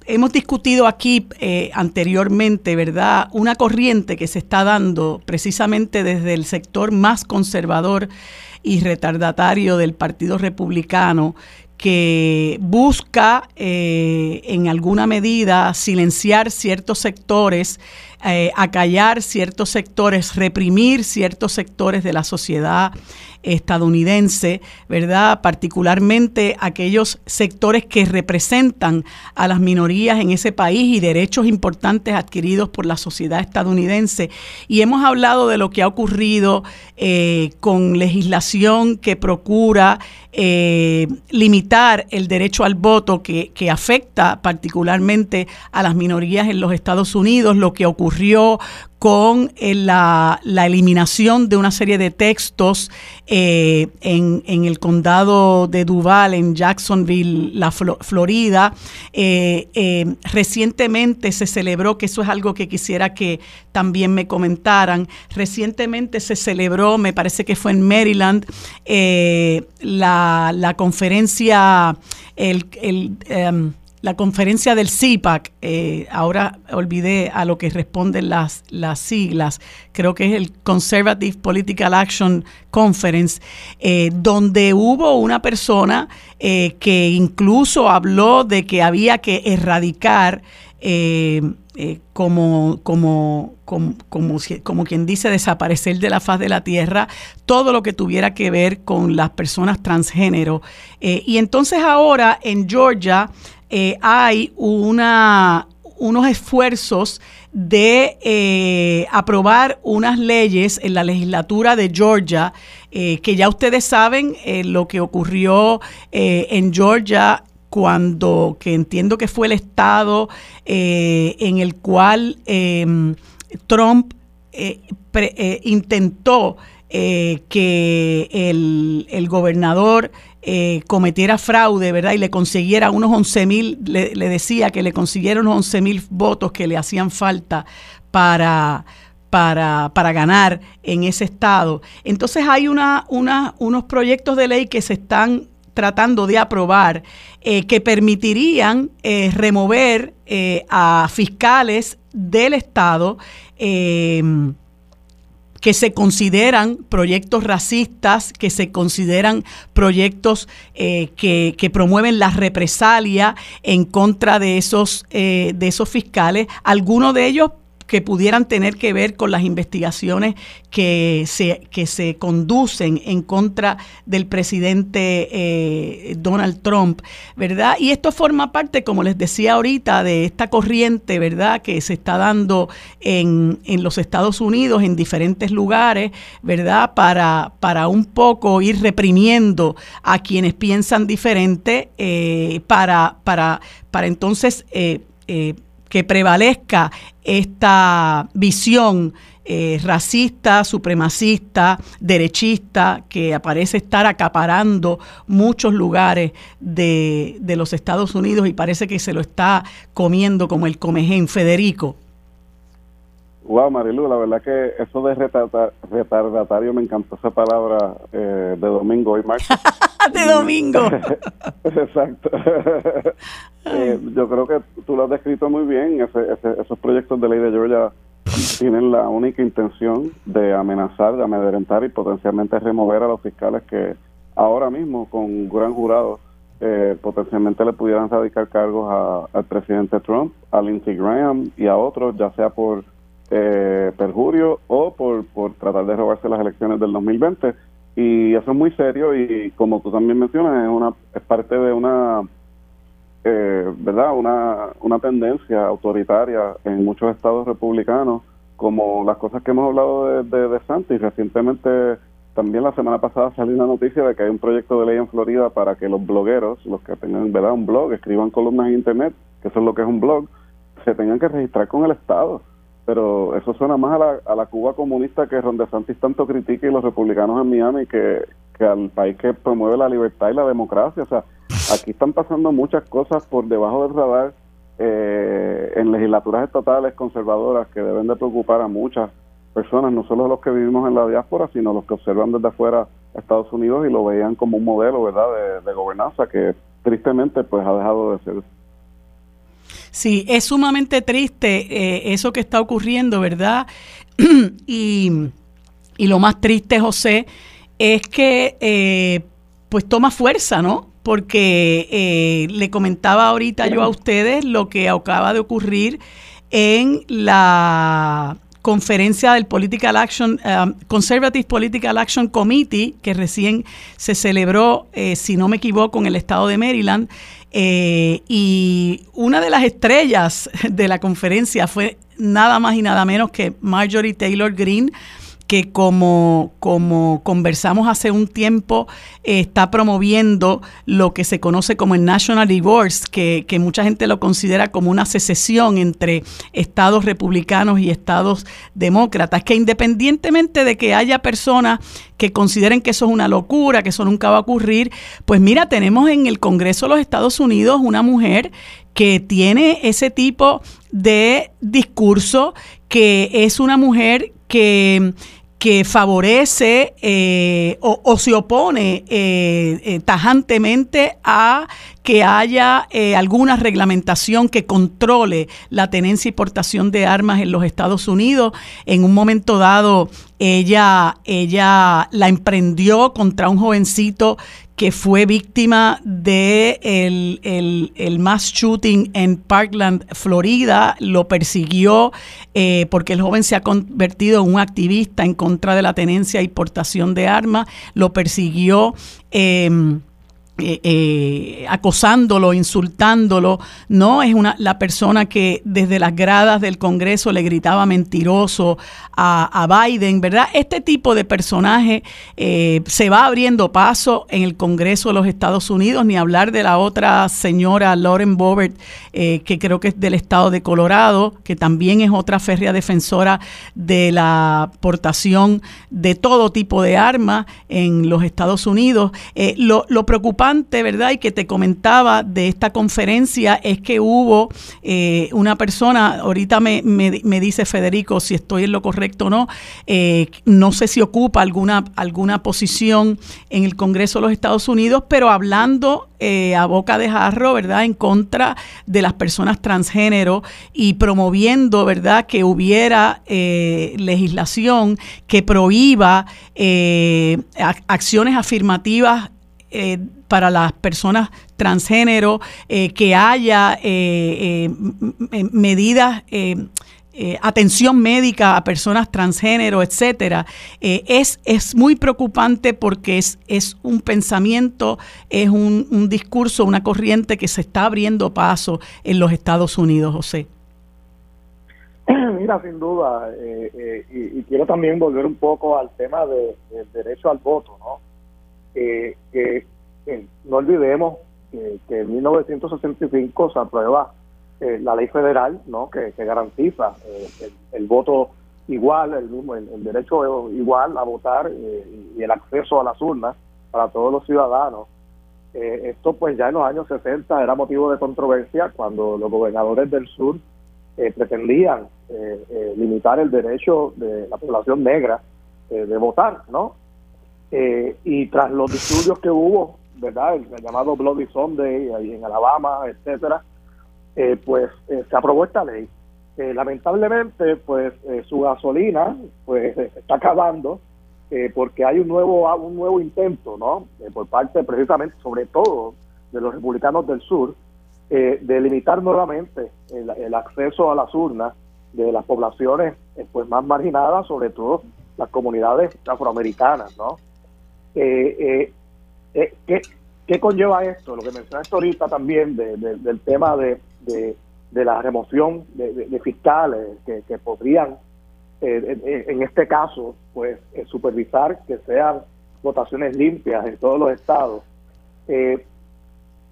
hemos discutido aquí eh, anteriormente, ¿verdad? Una corriente que se está dando precisamente desde el sector más conservador y retardatario del Partido Republicano, que busca en alguna medida silenciar ciertos sectores, eh, acallar ciertos sectores, reprimir ciertos sectores de la sociedad estadounidense, ¿verdad? Particularmente aquellos sectores que representan a las minorías en ese país y derechos importantes adquiridos por la sociedad estadounidense. Y hemos hablado de lo que ha ocurrido eh, con legislación que procura eh, limitar el derecho al voto que, que afecta particularmente a las minorías en los Estados Unidos, lo que ocurrió con eh, la, eliminación de una serie de textos eh, en, el condado de Duval, en Jacksonville, la Florida. Eh, recientemente se celebró, que eso es algo que quisiera que también me comentaran, recientemente se celebró, me parece que fue en Maryland, la, la, conferencia, el, el em, la conferencia del CIPAC, eh, ahora olvidé a lo que responden las, las siglas, creo que es el Conservative Political Action Conference, eh, donde hubo una persona eh, que incluso habló de que había que erradicar como, como, como, como, como, quien dice, desaparecer de la faz de la tierra todo lo que tuviera que ver con las personas transgénero. y entonces ahora en Georgia eh, hay una, unos esfuerzos de eh, aprobar unas leyes en la legislatura de Georgia, eh, que ya ustedes saben lo que ocurrió en Georgia cuando, que entiendo que fue el estado en el cual em, Trump intentó que el, el gobernador eh, cometiera fraude, ¿verdad? Y le consiguiera unos 11 mil, le, decía que le consiguieron unos 11 mil votos que le hacían falta para, para, para, ganar en ese estado. Entonces hay una, una, unos proyectos de ley que se están tratando de aprobar eh, que permitirían eh, remover a fiscales del estado que se consideran proyectos racistas, que se consideran proyectos eh, que, que, promueven la represalia en contra de esos, eh, de esos fiscales, algunos de ellos que pudieran tener que ver con las investigaciones que se, que se conducen en contra del presidente eh, Donald Trump, ¿verdad? Y esto forma parte, como les decía ahorita, de esta corriente, ¿verdad?, que se está dando en, en los Estados Unidos, en diferentes lugares, ¿verdad?, para, para un poco ir reprimiendo a quienes piensan diferente, eh, para, para, para entonces... Eh, que prevalezca esta visión eh, racista, supremacista, derechista, que aparece estar acaparando muchos lugares de, de, los Estados Unidos y parece que se lo está comiendo como el comején Federico. Wow, Marilu, la verdad que eso de retardatario me encantó esa palabra eh, de domingo y martes. de domingo. Exacto. Eh, yo creo que tú lo has descrito muy bien. esos proyectos de ley de Georgia tienen la única intención de amenazar, de amedrentar y potencialmente remover a los fiscales que ahora mismo con gran jurado eh, potencialmente le pudieran radicar cargos al presidente Trump, a Lindsey Graham y a otros, ya sea por eh, perjurio o por, por tratar de robarse las elecciones del 2020. Y eso es muy serio y como tú también mencionas, es, una, es parte de una, eh, ¿verdad? Una, una tendencia autoritaria en muchos estados republicanos, como las cosas que hemos hablado de, de, de Recientemente, también la semana pasada salió una noticia de que hay un proyecto de ley en Florida para que los blogueros, los que tengan, ¿verdad? Un blog, escriban columnas en Internet, que eso es lo que es un blog, se tengan que registrar con el Estado pero eso suena más a la, a la Cuba comunista que Ron DeSantis tanto critica y los republicanos en Miami que, que al país que promueve la libertad y la democracia. O sea, aquí están pasando muchas cosas por debajo del radar eh, en legislaturas estatales conservadoras que deben de preocupar a muchas personas, no solo los que vivimos en la diáspora, sino los que observan desde afuera Estados Unidos y lo veían como un modelo, ¿verdad?, de, de gobernanza que tristemente pues ha dejado de ser. Sí, es sumamente triste eh, eso que está ocurriendo, ¿verdad? y, lo más triste, José, es que eh, pues toma fuerza, ¿no? Porque eh, le comentaba ahorita yo a ustedes lo que acaba de ocurrir en la conferencia del Political Action, Conservative Political Action Committee, que recién se celebró, si no me equivoco, en el estado de Maryland, eh, y una de las estrellas de la conferencia fue nada más y nada menos que Marjorie Taylor Greene, que como, como conversamos hace un tiempo, está promoviendo lo que se conoce como el National Divorce, que, que, mucha gente lo considera como una secesión entre estados republicanos y estados demócratas, que independientemente de que haya personas que consideren que eso es una locura, que eso nunca va a ocurrir, pues mira, tenemos en el Congreso de los Estados Unidos una mujer que tiene ese tipo de discurso, que es una mujer que que favorece eh, o, se opone eh, eh, tajantemente a que haya alguna reglamentación que controle la tenencia y portación de armas en los Estados Unidos. En un momento dado, ella, ella la emprendió contra un jovencito que fue víctima de el, mass shooting en Parkland, Florida. Lo persiguió eh, porque el joven se ha convertido en un activista en contra de la tenencia y portación de armas. Lo persiguió. Em, eh, eh, acosándolo, insultándolo, no es una la persona que desde las gradas del Congreso le gritaba mentiroso a, Biden, ¿verdad? Este tipo de personaje eh, se va abriendo paso en el Congreso de los Estados Unidos, ni hablar de la otra señora Lauren Boebert, que creo que es del estado de Colorado, que también es otra férrea defensora de la portación de todo tipo de armas en los Estados Unidos. lo, lo preocupante ¿verdad? Y que te comentaba de esta conferencia es que hubo eh, una persona, ahorita me, me, dice Federico si estoy en lo correcto o no, eh, no sé si ocupa alguna, alguna posición en el Congreso de los Estados Unidos, pero hablando eh, a boca de jarro, ¿verdad?, en contra de las personas transgénero y promoviendo, ¿verdad?, que hubiera legislación que prohíba acciones afirmativas eh, para las personas transgénero, eh, que haya eh, medidas, atención médica a personas transgénero, etcétera, es, es muy preocupante porque es, es un pensamiento, es un, un discurso, una corriente que se está abriendo paso en los Estados Unidos, José. Mira, sin duda, y, quiero también volver un poco al tema del derecho al voto, ¿no? que, no olvidemos que, en 1965 se aprueba eh, la ley federal no que, garantiza eh, el, voto igual, el, el, derecho igual a votar eh, y el acceso a las urnas para todos los ciudadanos. esto pues ya en los años 60 era motivo de controversia cuando los gobernadores del sur pretendían limitar el derecho de la población negra de votar, ¿no? Eh, y tras los disturbios que hubo, ¿verdad? El, llamado Bloody Sunday ahí en Alabama, etcétera, eh, pues eh, se aprobó esta ley. lamentablemente, pues su gasolina pues está acabando porque hay un nuevo un nuevo intento, ¿no? por parte precisamente, sobre todo, de los republicanos del sur, de limitar nuevamente el, el, acceso a las urnas de las poblaciones pues más marginadas, sobre todo las comunidades afroamericanas, ¿no? Eh, eh, ¿qué, ¿qué, conlleva esto? Lo que mencionaste ahorita también del tema de, de, la remoción de, fiscales que, podrían, eh, en, este caso, pues eh, supervisar que sean votaciones limpias en todos los estados.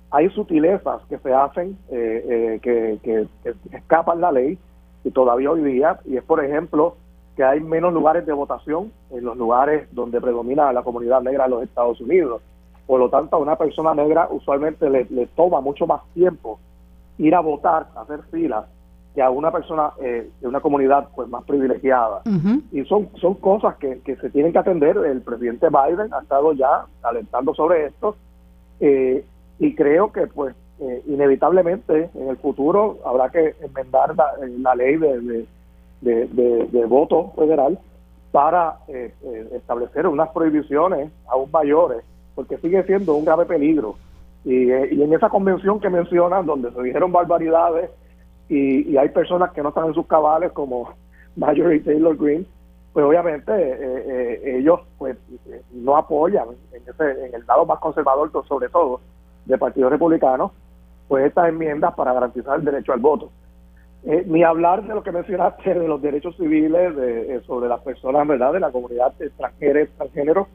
hay sutilezas que se hacen que, que escapan la ley y todavía hoy día, y es por ejemplo que hay menos lugares de votación en los lugares donde predomina la comunidad negra en los Estados Unidos. Por lo tanto, a una persona negra usualmente le, toma mucho más tiempo ir a votar, a hacer filas, que a una persona eh, de una comunidad pues más privilegiada. Y son, son cosas que, se tienen que atender. El presidente Biden ha estado ya alentando sobre esto eh, y creo que pues eh, inevitablemente en el futuro habrá que enmendar la, ley de de, voto federal para eh, eh, establecer unas prohibiciones aún mayores, porque sigue siendo un grave peligro. Y, eh, y en esa convención que mencionan, donde se dijeron barbaridades y, hay personas que no están en sus cabales, como Marjorie Taylor Greene, pues obviamente ellos pues no apoyan en, ese, en el lado más conservador, sobre todo, del Partido Republicano, pues estas enmiendas para garantizar el derecho al voto. Eh, ni hablar de lo que mencionaste de los derechos civiles de, eh, sobre las personas verdad de la comunidad extranjera extranjero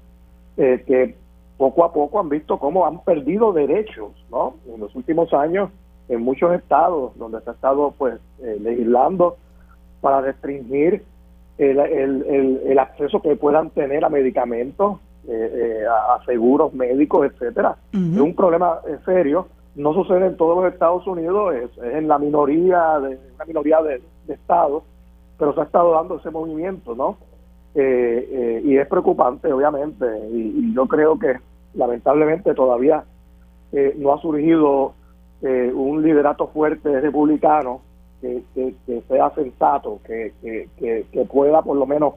eh, que poco a poco han visto cómo han perdido derechos no en los últimos años en muchos estados donde se ha estado pues legislando para restringir el, el, el, acceso que puedan tener a medicamentos a, seguros médicos etcétera. Es un problema serio no sucede en todos los Estados Unidos, es, en la minoría de una minoría de, estados, pero se ha estado dando ese movimiento, ¿no? Eh, eh, y es preocupante, obviamente, y, yo creo que lamentablemente todavía eh, no ha surgido un liderato fuerte republicano que, sea sensato, que, que, pueda por lo menos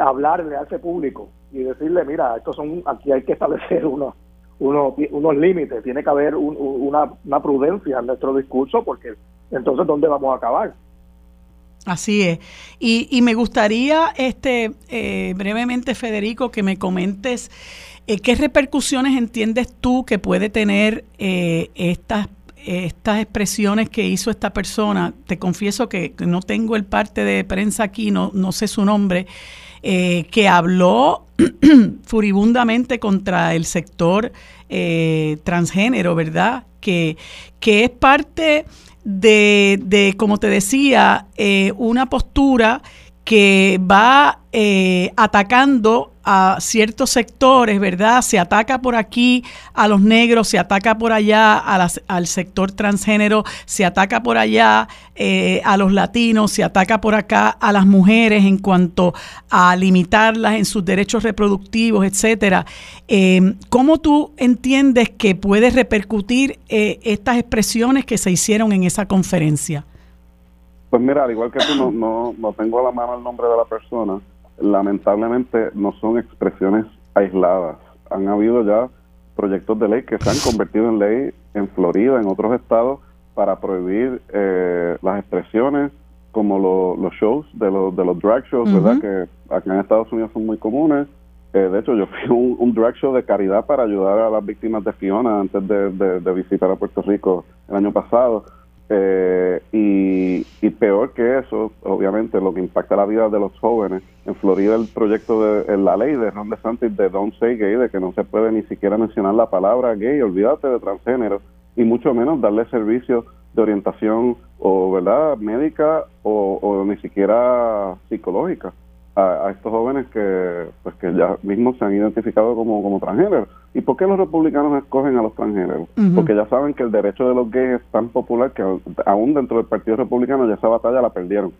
hablarle a ese público y decirle, mira, estos son, aquí hay que establecer unos unos, unos límites, tiene que haber una, una prudencia en nuestro discurso porque entonces ¿dónde vamos a acabar? Así es. Y, y me gustaría este eh, brevemente, Federico, que me comentes ¿qué repercusiones entiendes tú que puede tener estas estas expresiones que hizo esta persona, te confieso que no tengo el parte de prensa aquí, no, no sé su nombre, eh, que habló furibundamente contra el sector eh, transgénero, ¿verdad? Que, que es parte de, de como te decía, eh, una postura que va atacando a ciertos sectores, ¿verdad? Se ataca por aquí a los negros, se ataca por allá al sector transgénero, se ataca por allá eh, a los latinos, se ataca por acá a las mujeres en cuanto a limitarlas en sus derechos reproductivos, etcétera. Eh, ¿Cómo tú entiendes que puede repercutir eh, estas expresiones que se hicieron en esa conferencia? Pues mira, al igual que tú, no, no, no tengo a la mano el nombre de la persona lamentablemente no son expresiones aisladas. Han habido ya proyectos de ley que se han convertido en ley en Florida, en otros estados, para prohibir eh, las expresiones como los shows de los, de los drag shows, ¿verdad? Que acá en Estados Unidos son muy comunes. Eh, de hecho, yo fui a un, drag show de caridad para ayudar a las víctimas de Fiona antes de visitar a Puerto Rico el año pasado. Eh, y, peor que eso, obviamente, lo que impacta la vida de los jóvenes. En Florida, el proyecto de la ley de Ron DeSantis de Don't Say Gay, de que no se puede ni siquiera mencionar la palabra gay, olvídate de transgénero, y mucho menos darle servicios de orientación o verdad médica o, o ni siquiera psicológica a, estos jóvenes que pues que ya mismos se han identificado como, como transgéneros. ¿Y por qué los republicanos escogen a los transgéneros? Porque ya saben que el derecho de los gays es tan popular que aún dentro del Partido Republicano ya esa batalla la perdieron.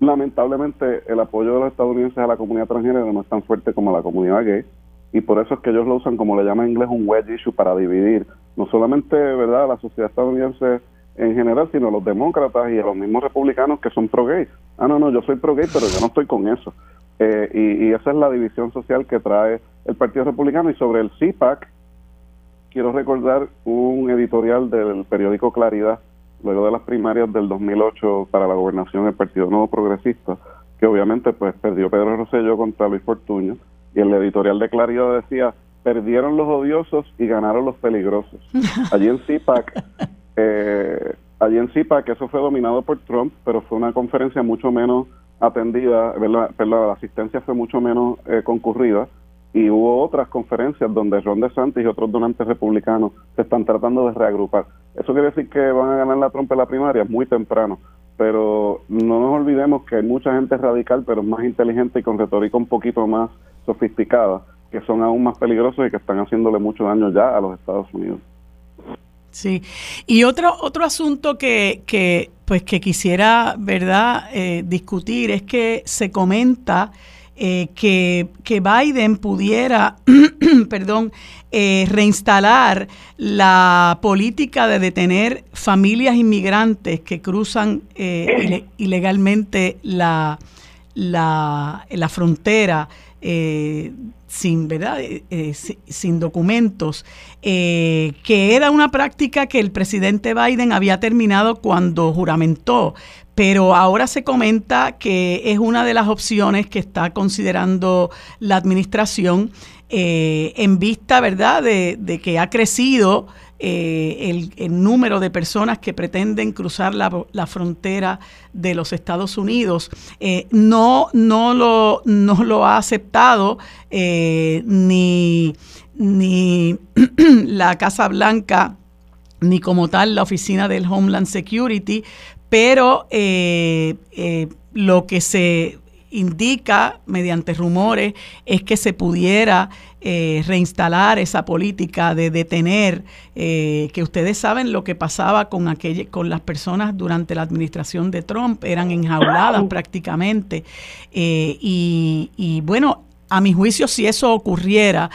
Lamentablemente el apoyo de los estadounidenses a la comunidad transgénero no es tan fuerte como la comunidad gay y por eso es que ellos lo usan como le llaman en inglés un wedge issue para dividir no solamente verdad la sociedad estadounidense en general, sino los demócratas y a los mismos republicanos que son pro-gay. Ah, no, no, yo soy pro-gay, pero yo no estoy con eso. Eh, y, esa es la división social que trae el Partido Republicano. Y sobre el CPAC, quiero recordar un editorial del periódico Claridad, luego de las primarias del 2008 para la gobernación del Partido Nuevo Progresista, que obviamente pues perdió Pedro Rosselló contra Luis Fortuño. Y el editorial de Claridad decía, perdieron los odiosos y ganaron los peligrosos. Allí en CPAC eh, allí en CIPA, que eso fue dominado por Trump, pero fue una conferencia mucho menos atendida, Perdón, la asistencia fue mucho menos eh, concurrida y hubo otras conferencias donde Ron DeSantis y otros donantes republicanos se están tratando de reagrupar. Eso quiere decir que van a ganar la Trump en la primaria muy temprano, pero no nos olvidemos que hay mucha gente radical, pero más inteligente y con retórica un poquito más sofisticada, que son aún más peligrosos y que están haciéndole mucho daño ya a los Estados Unidos. Sí, y otro, otro asunto que, que pues que quisiera, ¿verdad?, eh, discutir es que se comenta eh, que, que, Biden pudiera, perdón, eh, reinstalar la política de detener familias inmigrantes que cruzan ilegalmente la, la, la frontera sin, ¿verdad? Eh, eh, sin documentos, eh, que era una práctica que el presidente Biden había terminado cuando juramentó, pero ahora se comenta que es una de las opciones que está considerando la administración en vista, ¿verdad?, de que ha crecido eh, el, número de personas que pretenden cruzar la, frontera de los Estados Unidos. Eh, no, no, lo, no lo ha aceptado eh, ni, ni la Casa Blanca ni como tal la oficina del Homeland Security, pero lo que se indica mediante rumores es que se pudiera eh, reinstalar esa política de detener, eh, que ustedes saben lo que pasaba con, aquella, con las personas durante la administración de Trump, eran enjauladas prácticamente. Eh, y, y bueno, a mi juicio, si eso ocurriera,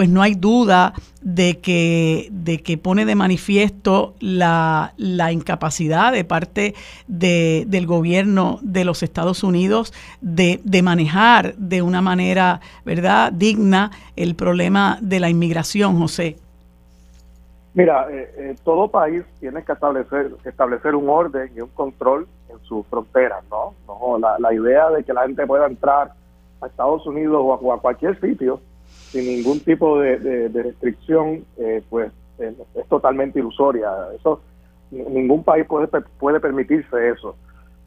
pues no hay duda de que, de que pone de manifiesto la, incapacidad de parte de, del gobierno de los Estados Unidos de, manejar de una manera verdad digna el problema de la inmigración, José. Mira, eh, eh, todo país tiene que establecer, establecer un orden y un control en sus fronteras, ¿no? no la, la idea de que la gente pueda entrar a Estados Unidos o a cualquier sitio sin ningún tipo de, restricción, eh, pues es totalmente ilusoria. Eso ningún país puede puede permitirse eso.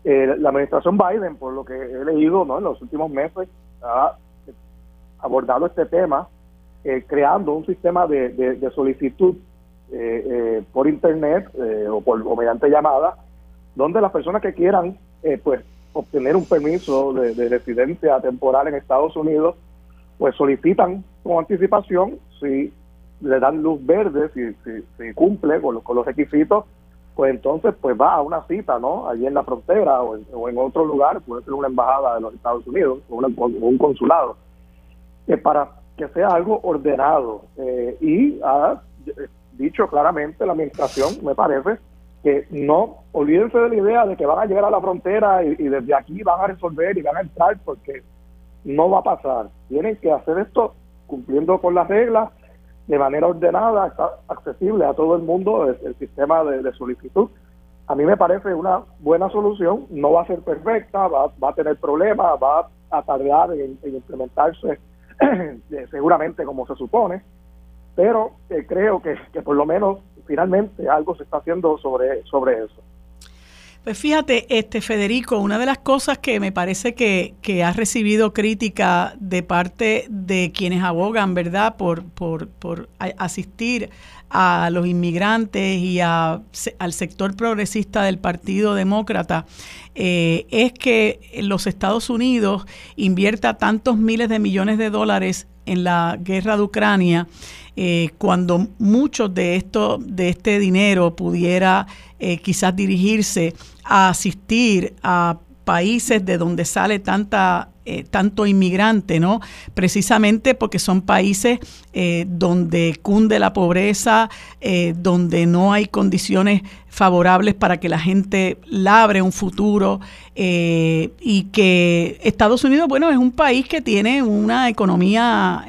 la administración Biden, por lo que he leído ¿no? en los últimos meses, ha abordado este tema creando un sistema de, solicitud por internet o, por, o mediante llamada, donde las personas que quieran pues obtener un permiso de, residencia temporal en Estados Unidos, pues solicitan con anticipación si le dan luz verde, si, si, cumple con los, con los requisitos, pues entonces pues va a una cita, ¿no? Allí en la frontera o en, otro lugar, puede ser una embajada de los Estados Unidos o, un consulado, que para que sea algo ordenado. Eh, y ha dicho claramente la administración, me parece, que no olvídense de la idea de que van a llegar a la frontera y, desde aquí van a resolver y van a entrar porque no va a pasar. Tienen que hacer esto cumpliendo con las reglas de manera ordenada, accesible a todo el mundo el, sistema de, solicitud. A mí me parece una buena solución, no va a ser perfecta, va, a tener problemas, va a tardar en, implementarse seguramente como se supone, pero eh, creo que, que por lo menos finalmente algo se está haciendo sobre, sobre eso. Pues fíjate, este Federico, una de las cosas que me parece que, ha recibido crítica de parte de quienes abogan, ¿verdad?, por, por, por asistir a los inmigrantes y a, al sector progresista del Partido Demócrata, eh, es que los Estados Unidos invierta tantos miles de millones de dólares en la guerra de Ucrania eh, cuando muchos de esto, de este dinero pudiera eh, quizás dirigirse a asistir a países de donde sale tanta eh, tanto inmigrante, ¿no? Precisamente porque son países eh, donde cunde la pobreza, eh, donde no hay condiciones favorables para que la gente labre un futuro y que Estados Unidos, bueno, es un país que tiene una economía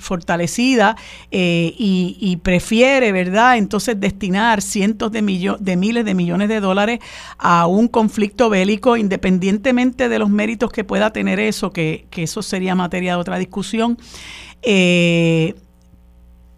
fortalecida y, prefiere, ¿verdad? Entonces destinar cientos de, de miles de millones de dólares a un conflicto bélico, independientemente de los méritos que pueda tener eso, que, eso sería materia de otra discusión, eh,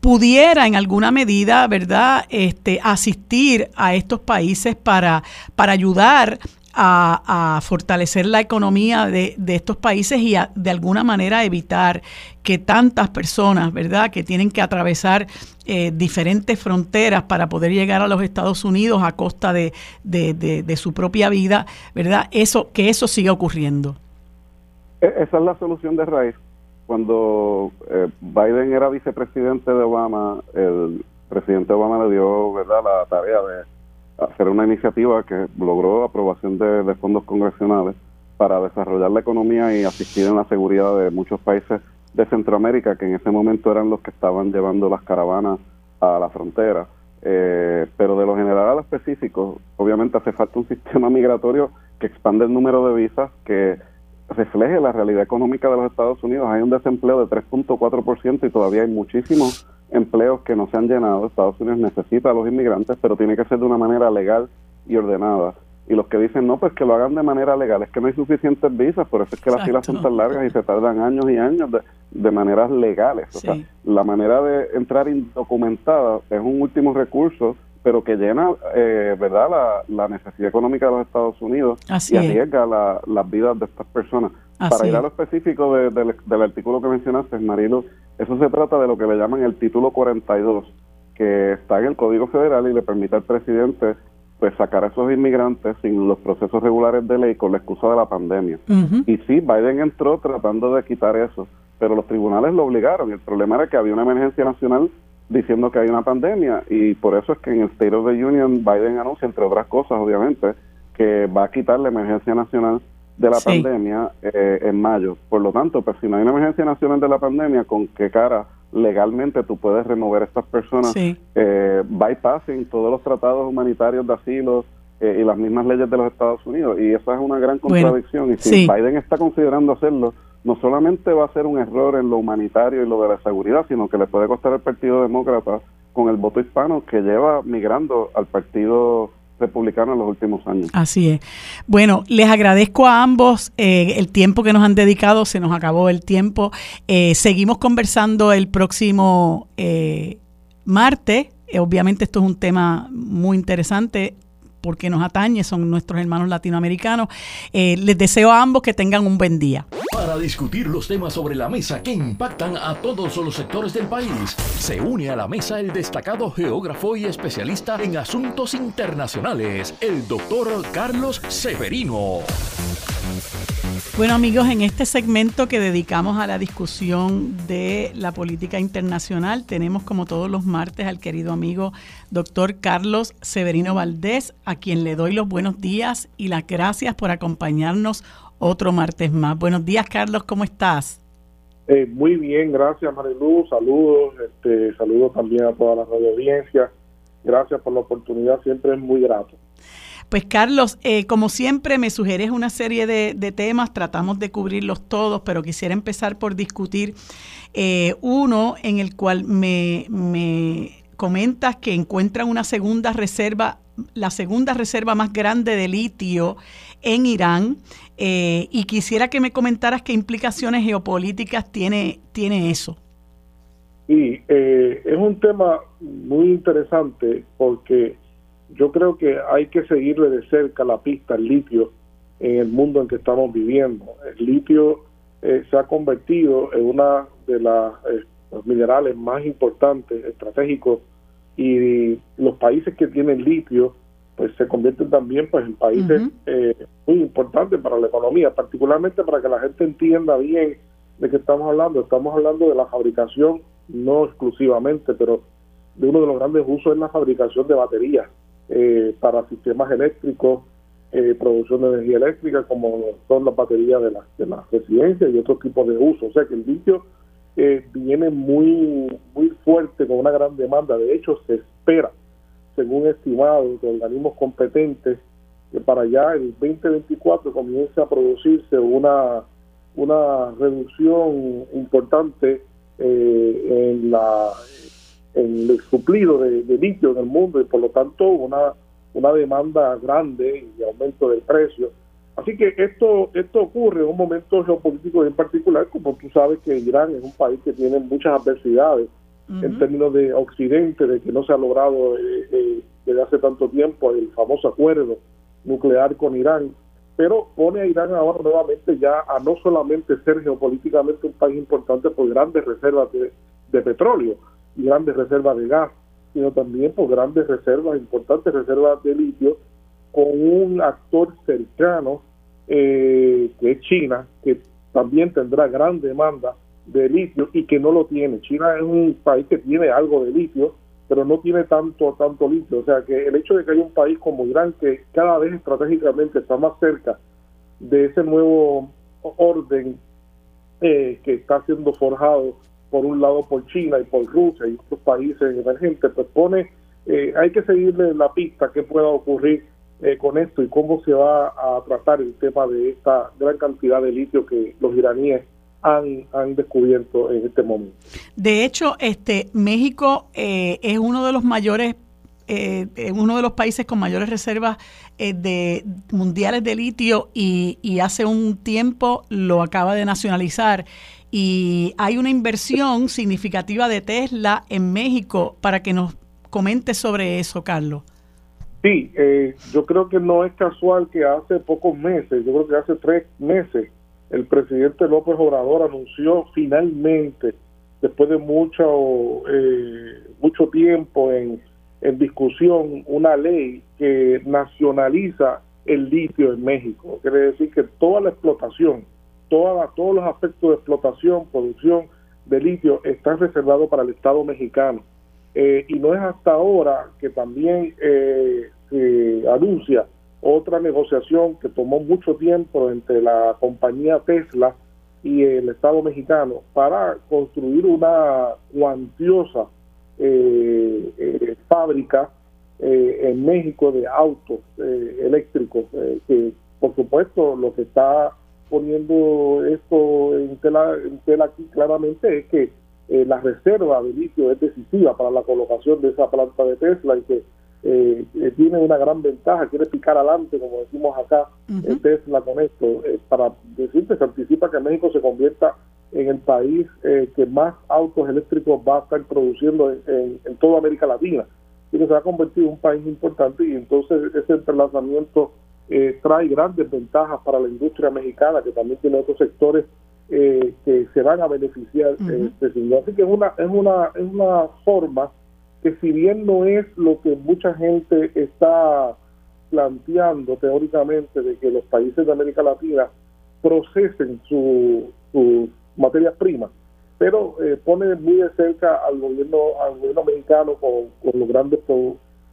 pudiera en alguna medida, ¿verdad?, este, asistir a estos países para, para ayudar a, fortalecer la economía de, estos países y de alguna manera evitar que tantas personas, ¿verdad?, que tienen que atravesar eh, diferentes fronteras para poder llegar a los Estados Unidos a costa de, de, su propia vida, ¿verdad?, eso, que eso siga ocurriendo. E, esa es la solución de raíz. Cuando eh, Biden era vicepresidente de Obama, el presidente Obama le dio verdad la tarea de hacer una iniciativa que logró aprobación de, fondos congresionales para desarrollar la economía y asistir en la seguridad de muchos países de Centroamérica que en ese momento eran los que estaban llevando las caravanas a la frontera. Eh, pero de lo general a lo específico, obviamente hace falta un sistema migratorio que expande el número de visas, que refleje la realidad económica de los Estados Unidos. Hay un desempleo de 3.4% y todavía hay muchísimos empleos que no se han llenado. Estados Unidos necesita a los inmigrantes, pero tiene que ser de una manera legal y ordenada. Y los que dicen no, pues que lo hagan de manera legal, es que no hay suficientes visas, por eso es que las filas son tan largas y se tardan años y años de, de maneras legales. O sea, la manera de entrar indocumentada es un último recurso pero que llena, eh, ¿verdad?, la, necesidad económica de los Estados Unidos y arriesga las vidas de estas personas. Para ir a lo específico del artículo que mencionaste, Marilo, eso se trata de lo que le llaman el título 42, que está en el Código Federal y le permite al presidente pues sacar a esos inmigrantes sin los procesos regulares de ley con la excusa de la pandemia. Y sí, Biden entró tratando de quitar eso, pero los tribunales lo obligaron. El problema era que había una emergencia nacional diciendo que hay una pandemia y por eso es que en el State of the Union Biden anuncia, entre otras cosas, obviamente, que va a quitar la emergencia nacional de la pandemia eh, en mayo. Por lo tanto, pues si no hay una emergencia nacional de la pandemia, ¿con qué cara legalmente tú puedes remover a estas personas eh, bypassing todos los tratados humanitarios de asilo eh, y las mismas leyes de los Estados Unidos? Y esa es una gran contradicción. y si Biden está considerando hacerlo, no solamente va a ser un error en lo humanitario y lo de la seguridad, sino que le puede costar al Partido Demócrata con el voto hispano que lleva migrando al Partido republicana en los últimos años. Así es. Bueno, les agradezco a ambos eh, el tiempo que nos han dedicado, se nos acabó el tiempo. Eh, seguimos conversando el próximo eh, martes. obviamente esto es un tema muy interesante porque nos atañe, son nuestros hermanos latinoamericanos. Eh, les deseo a ambos que tengan un buen día. Para discutir los temas sobre la mesa que impactan a todos los sectores del país, se une a la mesa el destacado geógrafo y especialista en asuntos internacionales, el doctor Carlos Severino. Bueno amigos, en este segmento que dedicamos a la discusión de la política internacional, tenemos como todos los martes al querido amigo doctor Carlos Severino Valdés, a quien le doy los buenos días y las gracias por acompañarnos otro martes más. Buenos días Carlos, ¿cómo estás? Eh, muy bien, gracias Marilu, saludos, este, saludos también a toda la radio gracias por la oportunidad, siempre es muy grato. Pues Carlos, eh, como siempre me sugieres una serie de, temas, tratamos de cubrirlos todos, pero quisiera empezar por discutir eh, uno en el cual me, comentas que encuentran una segunda reserva, la segunda reserva más grande de litio en Irán, eh, y quisiera que me comentaras qué implicaciones geopolíticas tiene, tiene eso. Sí, es un tema muy interesante porque yo creo que hay que seguirle de cerca la pista al litio en el mundo en que estamos viviendo. El litio eh, se ha convertido en una de las eh, los minerales más importantes, estratégicos, y los países que tienen litio pues se convierten también pues en países eh, muy importantes para la economía, particularmente para que la gente entienda bien de qué estamos hablando. Estamos hablando de la fabricación, no exclusivamente, pero de uno de los grandes usos es la fabricación de baterías eh, para sistemas eléctricos, eh, producción de energía eléctrica, como son las baterías de, de las residencias y otros tipos de uso. O sea que el litio eh, viene muy, muy fuerte, con una gran demanda. De hecho, se espera, según estimados de organismos competentes, que para allá el 2024 comience a producirse una, una reducción importante en la el suplido de, litio en el mundo y por lo tanto una, una demanda grande y aumento del precio. Así que esto, esto ocurre en un momento geopolítico en particular, como tú sabes que Irán es un país que tiene muchas adversidades en términos de Occidente, de que no se ha logrado eh, eh, desde hace tanto tiempo el famoso acuerdo nuclear con Irán, pero pone a Irán ahora nuevamente ya a no solamente ser geopolíticamente un país importante por grandes reservas de petróleo, grandes reservas de gas, sino también por grandes reservas, importantes reservas de litio, con un actor cercano eh, que es China, que también tendrá gran demanda de litio y que no lo tiene. China es un país que tiene algo de litio, pero no tiene tanto tanto litio. O sea que el hecho de que haya un país como Irán que cada vez estratégicamente está más cerca de ese nuevo orden eh, que está siendo forjado por un lado por China y por Rusia y otros países emergentes, pues pone, eh, hay que seguirle la pista qué pueda ocurrir eh, con esto y cómo se va a tratar el tema de esta gran cantidad de litio que los iraníes han, han descubierto en este momento. De hecho, este México eh, es uno de los mayores uno de los países con mayores reservas de mundiales de litio y, y, hace un tiempo lo acaba de nacionalizar y hay una inversión significativa de Tesla en México para que nos comente sobre eso, Carlos. Sí, eh, yo creo que no es casual que hace pocos meses, yo creo que hace tres meses, el presidente López Obrador anunció finalmente, después de mucho, eh, mucho tiempo en, en discusión, una ley que nacionaliza el litio en México. Quiere decir que toda la explotación todos los aspectos de explotación, producción de litio están reservados para el Estado mexicano. Eh, y no es hasta ahora que también eh, se anuncia otra negociación que tomó mucho tiempo entre la compañía Tesla y el Estado mexicano para construir una cuantiosa eh, fábrica en México de autos eléctricos, que por supuesto lo que está poniendo esto en tela, en tela aquí claramente es que eh, la reserva de litio es decisiva para la colocación de esa planta de Tesla y que eh, eh, tiene una gran ventaja, quiere picar adelante, como decimos acá, Tesla con esto, para decirte, se anticipa que México se convierta en el país que más autos eléctricos va a estar produciendo en, toda América Latina. Y que se ha convertido en un país importante y entonces ese entrelazamiento trae grandes ventajas para la industria mexicana, que también tiene otros sectores que se van a beneficiar de este Así que es una, es una, es una forma que si bien no es lo que mucha gente está planteando teóricamente de que los países de América Latina procesen sus su materias primas, pero eh, pone muy de cerca al gobierno al gobierno mexicano con, con los grandes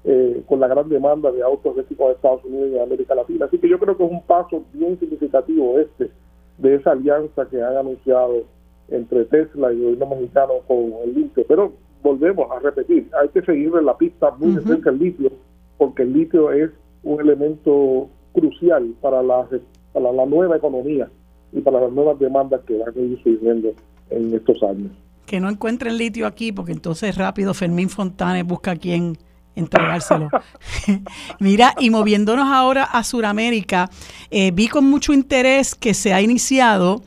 eh, con la gran demanda de autos eléctricos de Estados Unidos y de América Latina. Así que yo creo que es un paso bien significativo este de esa alianza que han anunciado entre Tesla y el gobierno mexicano con el litio. Pero volvemos a repetir, hay que seguir en la pista muy de cerca el litio, porque el litio es un elemento crucial para la, para la nueva economía y para las nuevas demandas que van a ir surgiendo en estos años. Que no encuentren litio aquí, porque entonces rápido Fermín Fontanes busca a quien entregárselo. Mira, y moviéndonos ahora a Sudamérica, eh, vi con mucho interés que se ha iniciado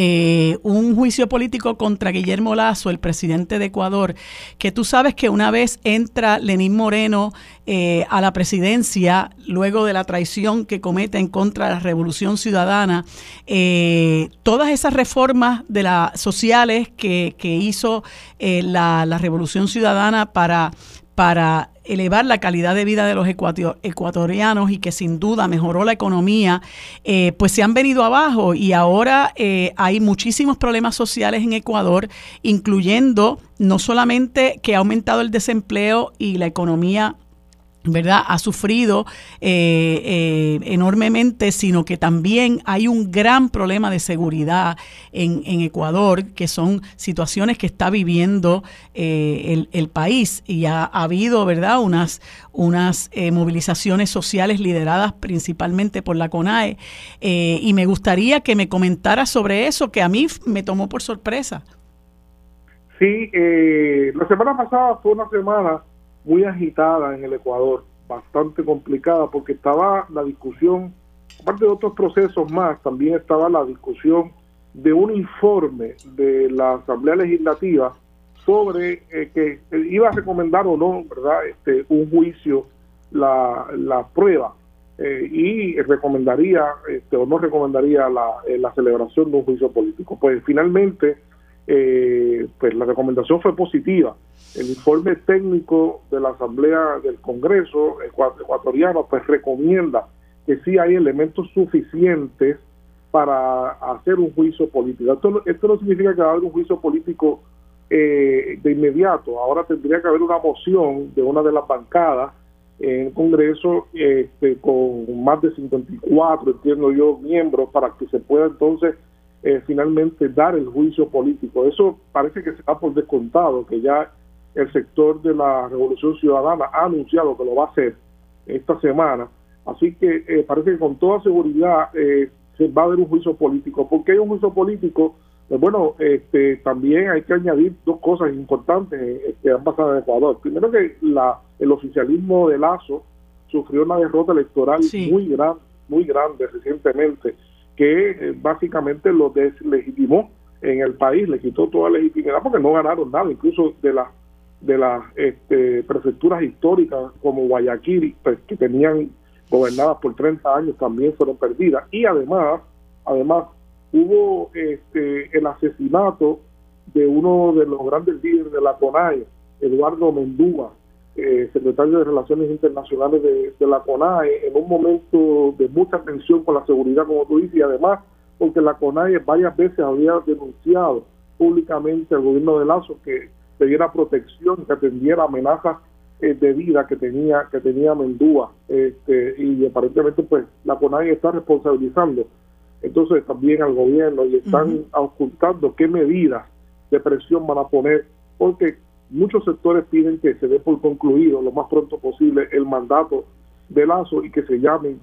eh, un juicio político contra Guillermo Lazo, el presidente de Ecuador, que tú sabes que una vez entra Lenín Moreno eh, a la presidencia, luego de la traición que comete en contra de la Revolución Ciudadana, todas esas reformas de las sociales que, hizo la Revolución Ciudadana para para elevar la calidad de vida de los ecuatorianos y que sin duda mejoró la economía, eh, pues se han venido abajo. Y ahora eh, hay muchísimos problemas sociales en Ecuador, incluyendo no solamente que ha aumentado el desempleo y la economía ¿verdad? Ha sufrido eh, eh, enormemente, sino que también hay un gran problema de seguridad en, Ecuador, que son situaciones que está viviendo eh, el, país y ha, habido, ¿verdad?, unas, unas movilizaciones sociales lideradas principalmente por la CONAE. y me gustaría que me comentara sobre eso, que a mí me tomó por sorpresa. Sí, la semana pasada fue una semana muy agitada en el Ecuador, bastante complicada, porque estaba la discusión, aparte de otros procesos más, también estaba la discusión de un informe de la Asamblea Legislativa sobre eh, que iba a recomendar o no, ¿verdad?, este, un juicio, la, la prueba, eh, y recomendaría este, o no recomendaría la, eh, la celebración de un juicio político. Pues finalmente eh, pues la recomendación fue positiva. El informe técnico de la Asamblea del Congreso ecuatoriano pues recomienda que sí hay elementos suficientes para hacer un juicio político. Esto, esto no significa que va a haber un juicio político eh, de inmediato. Ahora tendría que haber una moción de una de las bancadas en el Congreso este, con más de 54, entiendo yo, miembros para que se pueda entonces eh, finalmente dar el juicio político. Eso parece que se da por descontado, que ya el sector de la Revolución Ciudadana ha anunciado que lo va a hacer esta semana. Así que eh, parece que con toda seguridad eh, se va a haber un juicio político. ¿Por qué hay un juicio político? Pues bueno, este, también hay que añadir dos cosas importantes que han pasado en Ecuador. Primero que la, el oficialismo de Lazo sufrió una derrota electoral muy grande, muy grande recientemente que eh, básicamente lo deslegitimó en el país, le quitó toda legitimidad porque no ganaron nada, incluso de las de las este, prefecturas históricas como Guayaquil, pues, que tenían gobernadas por 30 años, también fueron perdidas. Y además, además hubo este, el asesinato de uno de los grandes líderes de la CONAE, Eduardo Mendúa, eh, secretario de Relaciones Internacionales de, la CONAE, en un momento de mucha tensión con la seguridad, como tú dices, y además porque la CONAE varias veces había denunciado públicamente al gobierno de Lazo que le diera protección, que atendiera amenazas eh, de vida que tenía que tenía Mendúa este, y aparentemente pues la CONAE está responsabilizando. Entonces también al gobierno y están ocultando qué medidas de presión van a poner porque muchos sectores piden que se dé por concluido lo más pronto posible el mandato de Lazo y que se llamen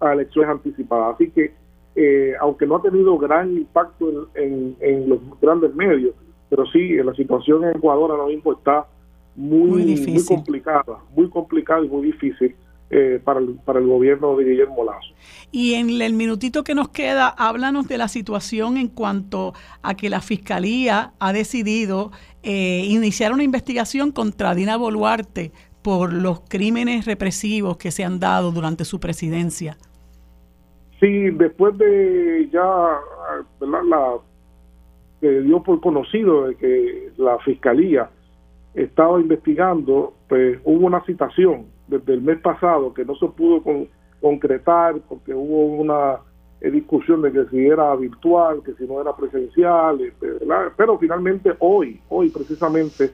a elecciones anticipadas. Así que, eh, aunque no ha tenido gran impacto en, los grandes medios, pero sí, en la situación en Ecuador ahora mismo está muy, muy, complicada, muy complicada y muy difícil eh, para, el, para el gobierno de Guillermo Lazo. Y en el minutito que nos queda, háblanos de la situación en cuanto a que la Fiscalía ha decidido eh, iniciar una investigación contra Dina Boluarte por los crímenes represivos que se han dado durante su presidencia. Sí, después de ya la que dio por conocido de que la fiscalía estaba investigando, pues hubo una citación desde el mes pasado que no se pudo concretar porque hubo una discusión de que si era virtual, que si no era presencial, este, pero finalmente hoy, hoy precisamente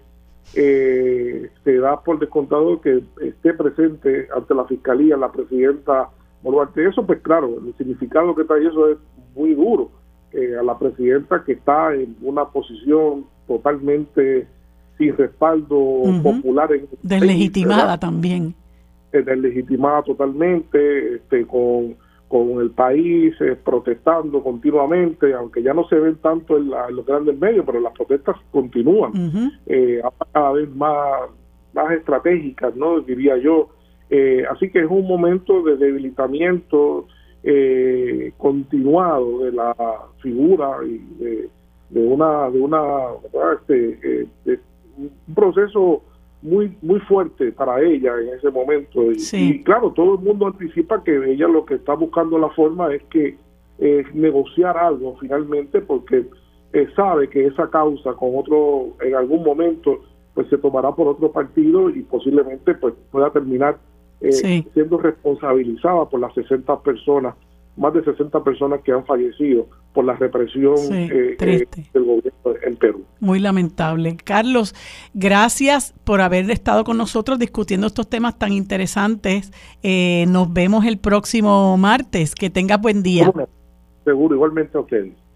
eh, se da por descontado que esté presente ante la fiscalía la presidenta Boluarte. Eso, pues claro, el significado que trae eso es muy duro. Eh, a la presidenta que está en una posición totalmente sin respaldo popular. En deslegitimada también. Eh, deslegitimada totalmente, este, con, con el país eh, protestando continuamente, aunque ya no se ven tanto en, los grandes medios, pero las protestas continúan, eh, cada vez más, más estratégicas, ¿no? Diría yo. así que es un momento de debilitamiento continuado de la figura y de, de una de una este, de, un proceso muy muy fuerte para ella en ese momento. Y, claro todo el mundo anticipa que ella lo que está buscando la forma es que es negociar algo finalmente porque eh, sabe que esa causa con otro en algún momento pues se tomará por otro partido y posiblemente pues pueda terminar eh, siendo responsabilizada por las 60 personas más de 60 personas que han fallecido por la represión eh, eh, del gobierno en Perú. Muy lamentable. Carlos, gracias por haber estado con nosotros discutiendo estos temas tan interesantes. Eh, nos vemos el próximo martes. Que tenga buen día. Seguro, igualmente a ustedes.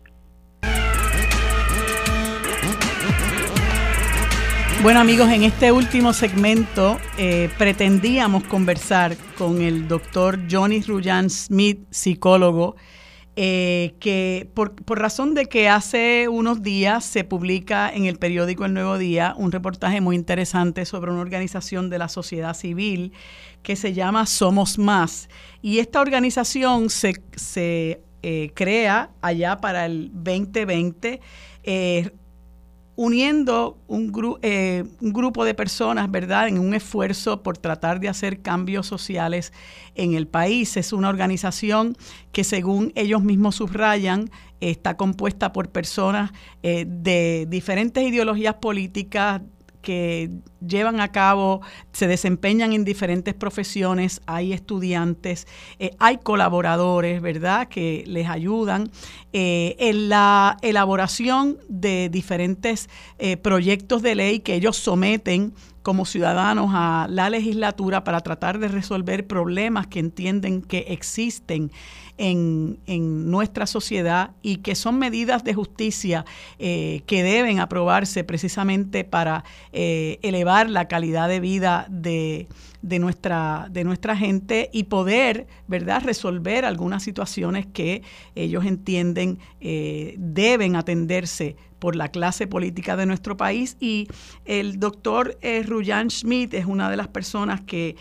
Bueno amigos, en este último segmento eh, pretendíamos conversar con el doctor Johnny Ruyan Smith, psicólogo, eh, que por, razón de que hace unos días se publica en el periódico El Nuevo Día un reportaje muy interesante sobre una organización de la sociedad civil que se llama Somos Más. Y esta organización se, eh, crea allá para el 2020 uniendo un, eh, un, grupo de personas, ¿verdad?, en un esfuerzo por tratar de hacer cambios sociales en el país. Es una organización que, según ellos mismos subrayan, está compuesta por personas eh, de diferentes ideologías políticas, que llevan a cabo, se desempeñan en diferentes profesiones, hay estudiantes, eh, hay colaboradores, ¿verdad?, que les ayudan eh, en la elaboración de diferentes eh, proyectos de ley que ellos someten como ciudadanos a la legislatura para tratar de resolver problemas que entienden que existen en, nuestra sociedad y que son medidas de justicia eh, que deben aprobarse precisamente para eh, elevar la calidad de vida de, nuestra, de nuestra gente y poder, ¿verdad?, resolver algunas situaciones que ellos entienden eh, deben atenderse por la clase política de nuestro país y el doctor Ruyan Schmidt es una de las personas que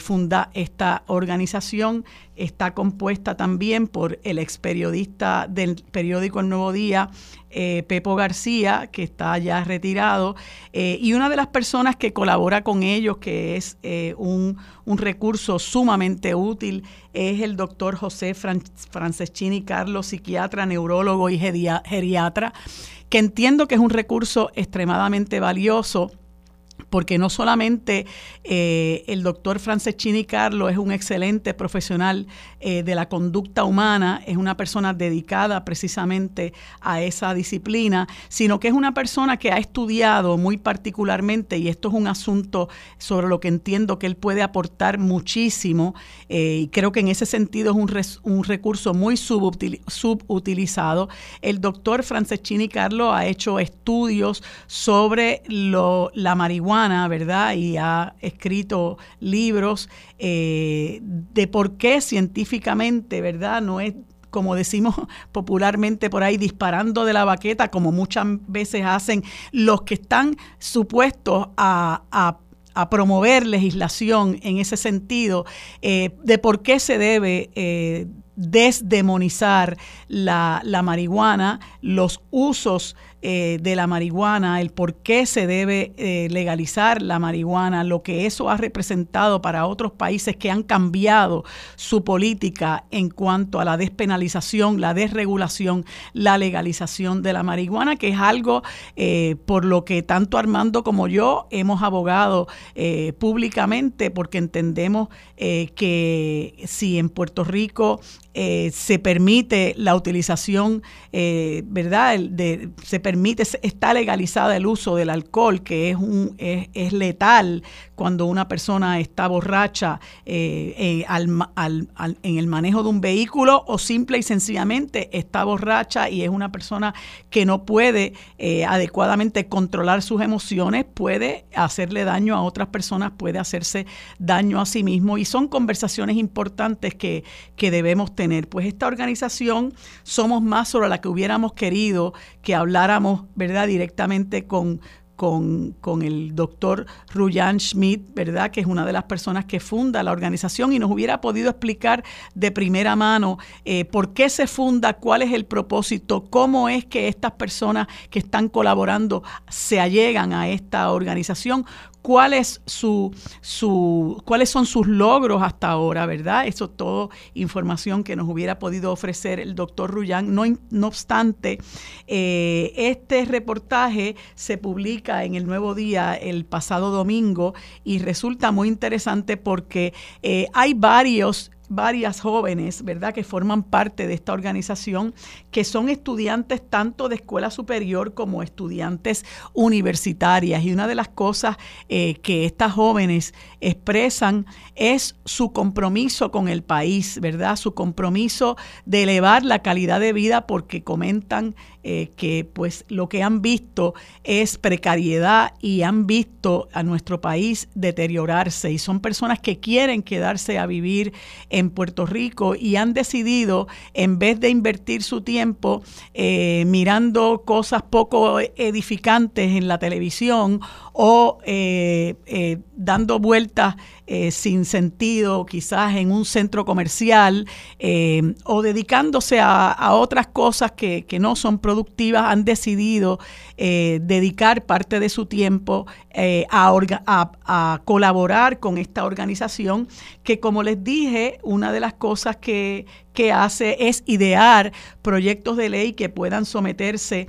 funda esta organización. Está compuesta también por el ex periodista del periódico El Nuevo Día, eh, Pepo García, que está ya retirado, y una de las personas que colabora con ellos, que es un, recurso sumamente útil, es el doctor José Franceschini Carlos, psiquiatra, neurólogo y geriatra que entiendo que es un recurso extremadamente valioso porque no solamente eh, el doctor Franceschini Carlo es un excelente profesional eh, de la conducta humana, es una persona dedicada precisamente a esa disciplina, sino que es una persona que ha estudiado muy particularmente, y esto es un asunto sobre lo que entiendo que él puede aportar muchísimo, eh, y creo que en ese sentido es un, un recurso muy subutilizado. El doctor Franceschini Carlo ha hecho estudios sobre la marihuana, ¿verdad? Y ha escrito libros eh, de por qué científicamente, ¿verdad? No es como decimos popularmente por ahí, disparando de la baqueta, como muchas veces hacen los que están supuestos a, promover legislación en ese sentido eh, de por qué se debe eh, desdemonizar la, la, marihuana, los usos eh, de la marihuana, el por qué se debe eh, legalizar la marihuana, lo que eso ha representado para otros países que han cambiado su política en cuanto a la despenalización, la desregulación, la legalización de la marihuana, que es algo eh, por lo que tanto Armando como yo hemos abogado públicamente porque entendemos que si en Puerto Rico se permite la utilización, ¿verdad? De, se permite, está legalizada el uso del alcohol, que es, un, es, letal cuando una persona está borracha eh, eh, en el manejo de un vehículo o simple y sencillamente está borracha y es una persona que no puede eh, adecuadamente controlar sus emociones, puede hacerle daño a otras personas, puede hacerse daño a sí mismo y son conversaciones importantes que, que debemos tener. Pues esta organización somos más sobre la que hubiéramos querido que habláramos ¿verdad?, directamente con, con, el doctor Ruyan Schmidt, ¿verdad? Que es una de las personas que funda la organización y nos hubiera podido explicar de primera mano eh, por qué se funda, cuál es el propósito, cómo es que estas personas que están colaborando se allegan a esta organización, su, su, cuáles son sus logros hasta ahora, ¿verdad? Eso todo información que nos hubiera podido ofrecer el doctor Ruyan. No, no obstante, eh, este reportaje se publica en el Nuevo Día el pasado domingo y resulta muy interesante porque eh, hay varios varias jóvenes, ¿verdad?, que forman parte de esta organización, que son estudiantes tanto de escuela superior como estudiantes universitarias. Y una de las cosas eh, que estas jóvenes expresan es su compromiso con el país, ¿verdad? Su compromiso de elevar la calidad de vida porque comentan eh, que pues lo que han visto es precariedad y han visto a nuestro país deteriorarse y son personas que quieren quedarse a vivir en Puerto Rico y han decidido en vez de invertir su tiempo eh, mirando cosas poco edificantes en la televisión o eh, dando vueltas eh, sin sentido, quizás en un centro comercial, eh, o dedicándose a, otras cosas que, no son productivas, han decidido eh, dedicar parte de su tiempo a, colaborar con esta organización, que como les dije, una de las cosas que, que hace es idear proyectos de ley que puedan someterse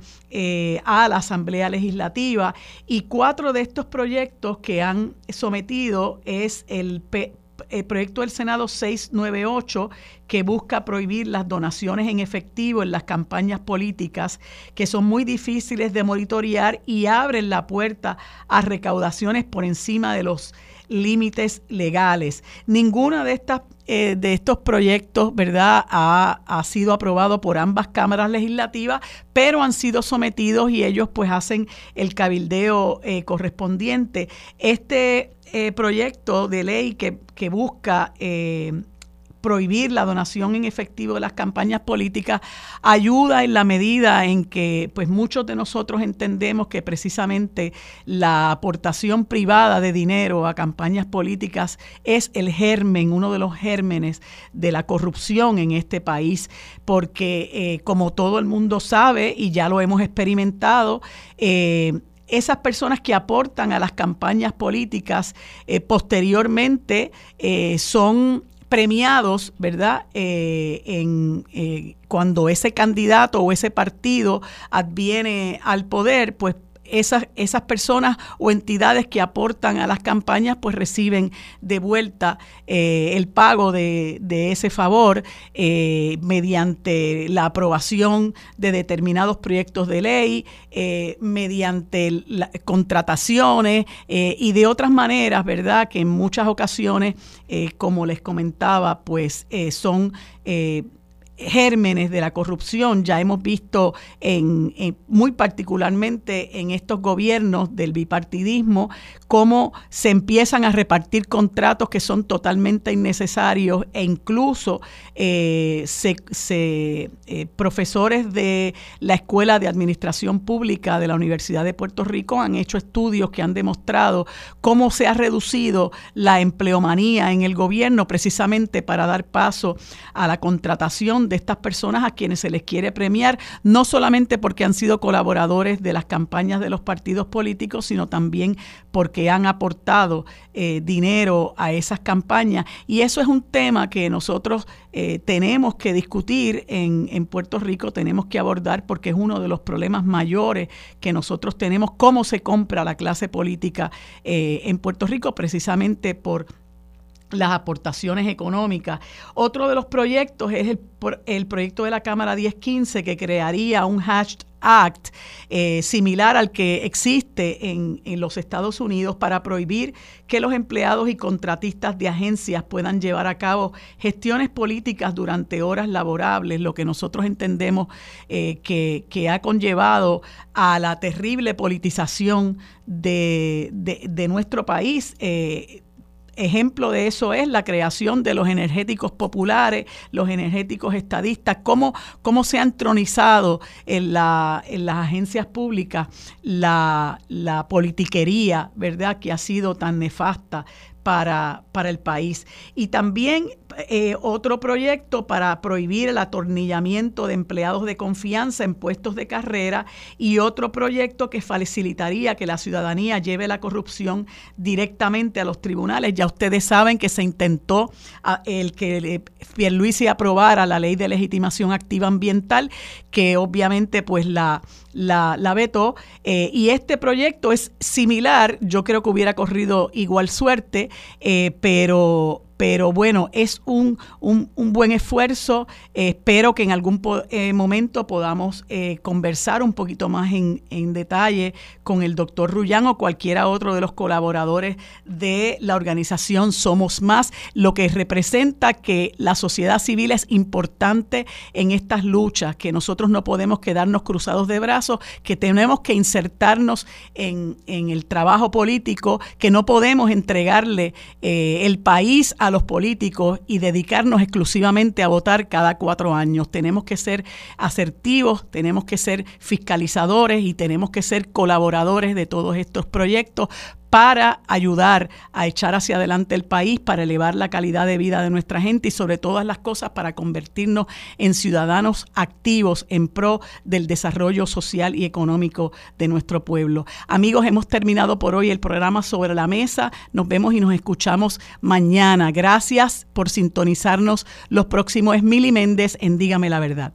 a la Asamblea Legislativa. Y cuatro de estos proyectos que han sometido es el, proyecto del Senado 698 que busca prohibir las donaciones en efectivo en las campañas políticas que son muy difíciles de monitorear y abren la puerta a recaudaciones por encima de los límites legales. Ninguna de estas eh, de estos proyectos, ¿verdad?, ha, sido aprobado por ambas cámaras legislativas, pero han sido sometidos y ellos pues hacen el cabildeo eh, correspondiente. Este eh, proyecto de ley que, que busca prohibir la donación en efectivo de las campañas políticas ayuda en la medida en que pues muchos de nosotros entendemos que precisamente la aportación privada de dinero a campañas políticas es el germen, uno de los gérmenes de la corrupción en este país, porque eh, como todo el mundo sabe y ya lo hemos experimentado, eh, esas personas que aportan a las campañas políticas eh, posteriormente son premiados, ¿verdad? Eh, en, eh, cuando ese candidato o ese partido adviene al poder, pues esas, esas personas o entidades que aportan a las campañas pues reciben de vuelta eh, el pago de, ese favor eh, mediante la aprobación de determinados proyectos de ley, eh, mediante contrataciones y de otras maneras, ¿verdad? Que en muchas ocasiones, como les comentaba, pues son gérmenes de la corrupción ya hemos visto en, muy particularmente en estos gobiernos del bipartidismo cómo se empiezan a repartir contratos que son totalmente innecesarios e incluso eh, se, eh, profesores de la Escuela de Administración Pública de la Universidad de Puerto Rico han hecho estudios que han demostrado cómo se ha reducido la empleomanía en el gobierno precisamente para dar paso a la contratación de estas personas a quienes se les quiere premiar, no solamente porque han sido colaboradores de las campañas de los partidos políticos, sino también porque han aportado eh, dinero a esas campañas. Y eso es un tema que nosotros eh, tenemos que discutir en, Puerto Rico, tenemos que abordar porque es uno de los problemas mayores que nosotros tenemos, cómo se compra la clase política eh, en Puerto Rico, precisamente por las aportaciones económicas. Otro de los proyectos es el, el proyecto de la Cámara 1015 que crearía un Hashed Act eh, similar al que existe en, en, los Estados Unidos para prohibir que los empleados y contratistas de agencias puedan llevar a cabo gestiones políticas durante horas laborables, lo que nosotros entendemos eh, que, que, ha conllevado a la terrible politización de, de, nuestro país. Eh, Ejemplo de eso es la creación de los energéticos populares, los energéticos estadistas, cómo, cómo se ha entronizado en, en las agencias públicas la, la politiquería, ¿verdad?, que ha sido tan nefasta para, para el país. Y también eh, otro proyecto para prohibir el atornillamiento de empleados de confianza en puestos de carrera y otro proyecto que facilitaría que la ciudadanía lleve la corrupción directamente a los tribunales. Ya ustedes saben que se intentó el que Pierluisi aprobara la ley de legitimación activa ambiental, que obviamente pues la, la, la vetó. Eh, y este proyecto es similar, yo creo que hubiera corrido igual suerte, eh, pero pero bueno, es un, un, buen esfuerzo. espero que en algún eh, momento podamos eh, conversar un poquito más en, en, detalle con el doctor Rullán o cualquiera otro de los colaboradores de la organización Somos Más, lo que representa que la sociedad civil es importante en estas luchas, que nosotros no podemos quedarnos cruzados de brazos, que tenemos que insertarnos en, en el trabajo político, que no podemos entregarle eh, el país a los políticos y dedicarnos exclusivamente a votar cada cuatro años. Tenemos que ser asertivos, tenemos que ser fiscalizadores y tenemos que ser colaboradores de todos estos proyectos para ayudar a echar hacia adelante el país, para elevar la calidad de vida de nuestra gente y sobre todas las cosas para convertirnos en ciudadanos activos en pro del desarrollo social y económico de nuestro pueblo. Amigos, hemos terminado por hoy el programa sobre la mesa. Nos vemos y nos escuchamos mañana. Gracias por sintonizarnos. Los próximos es Mili Méndez en Dígame la Verdad.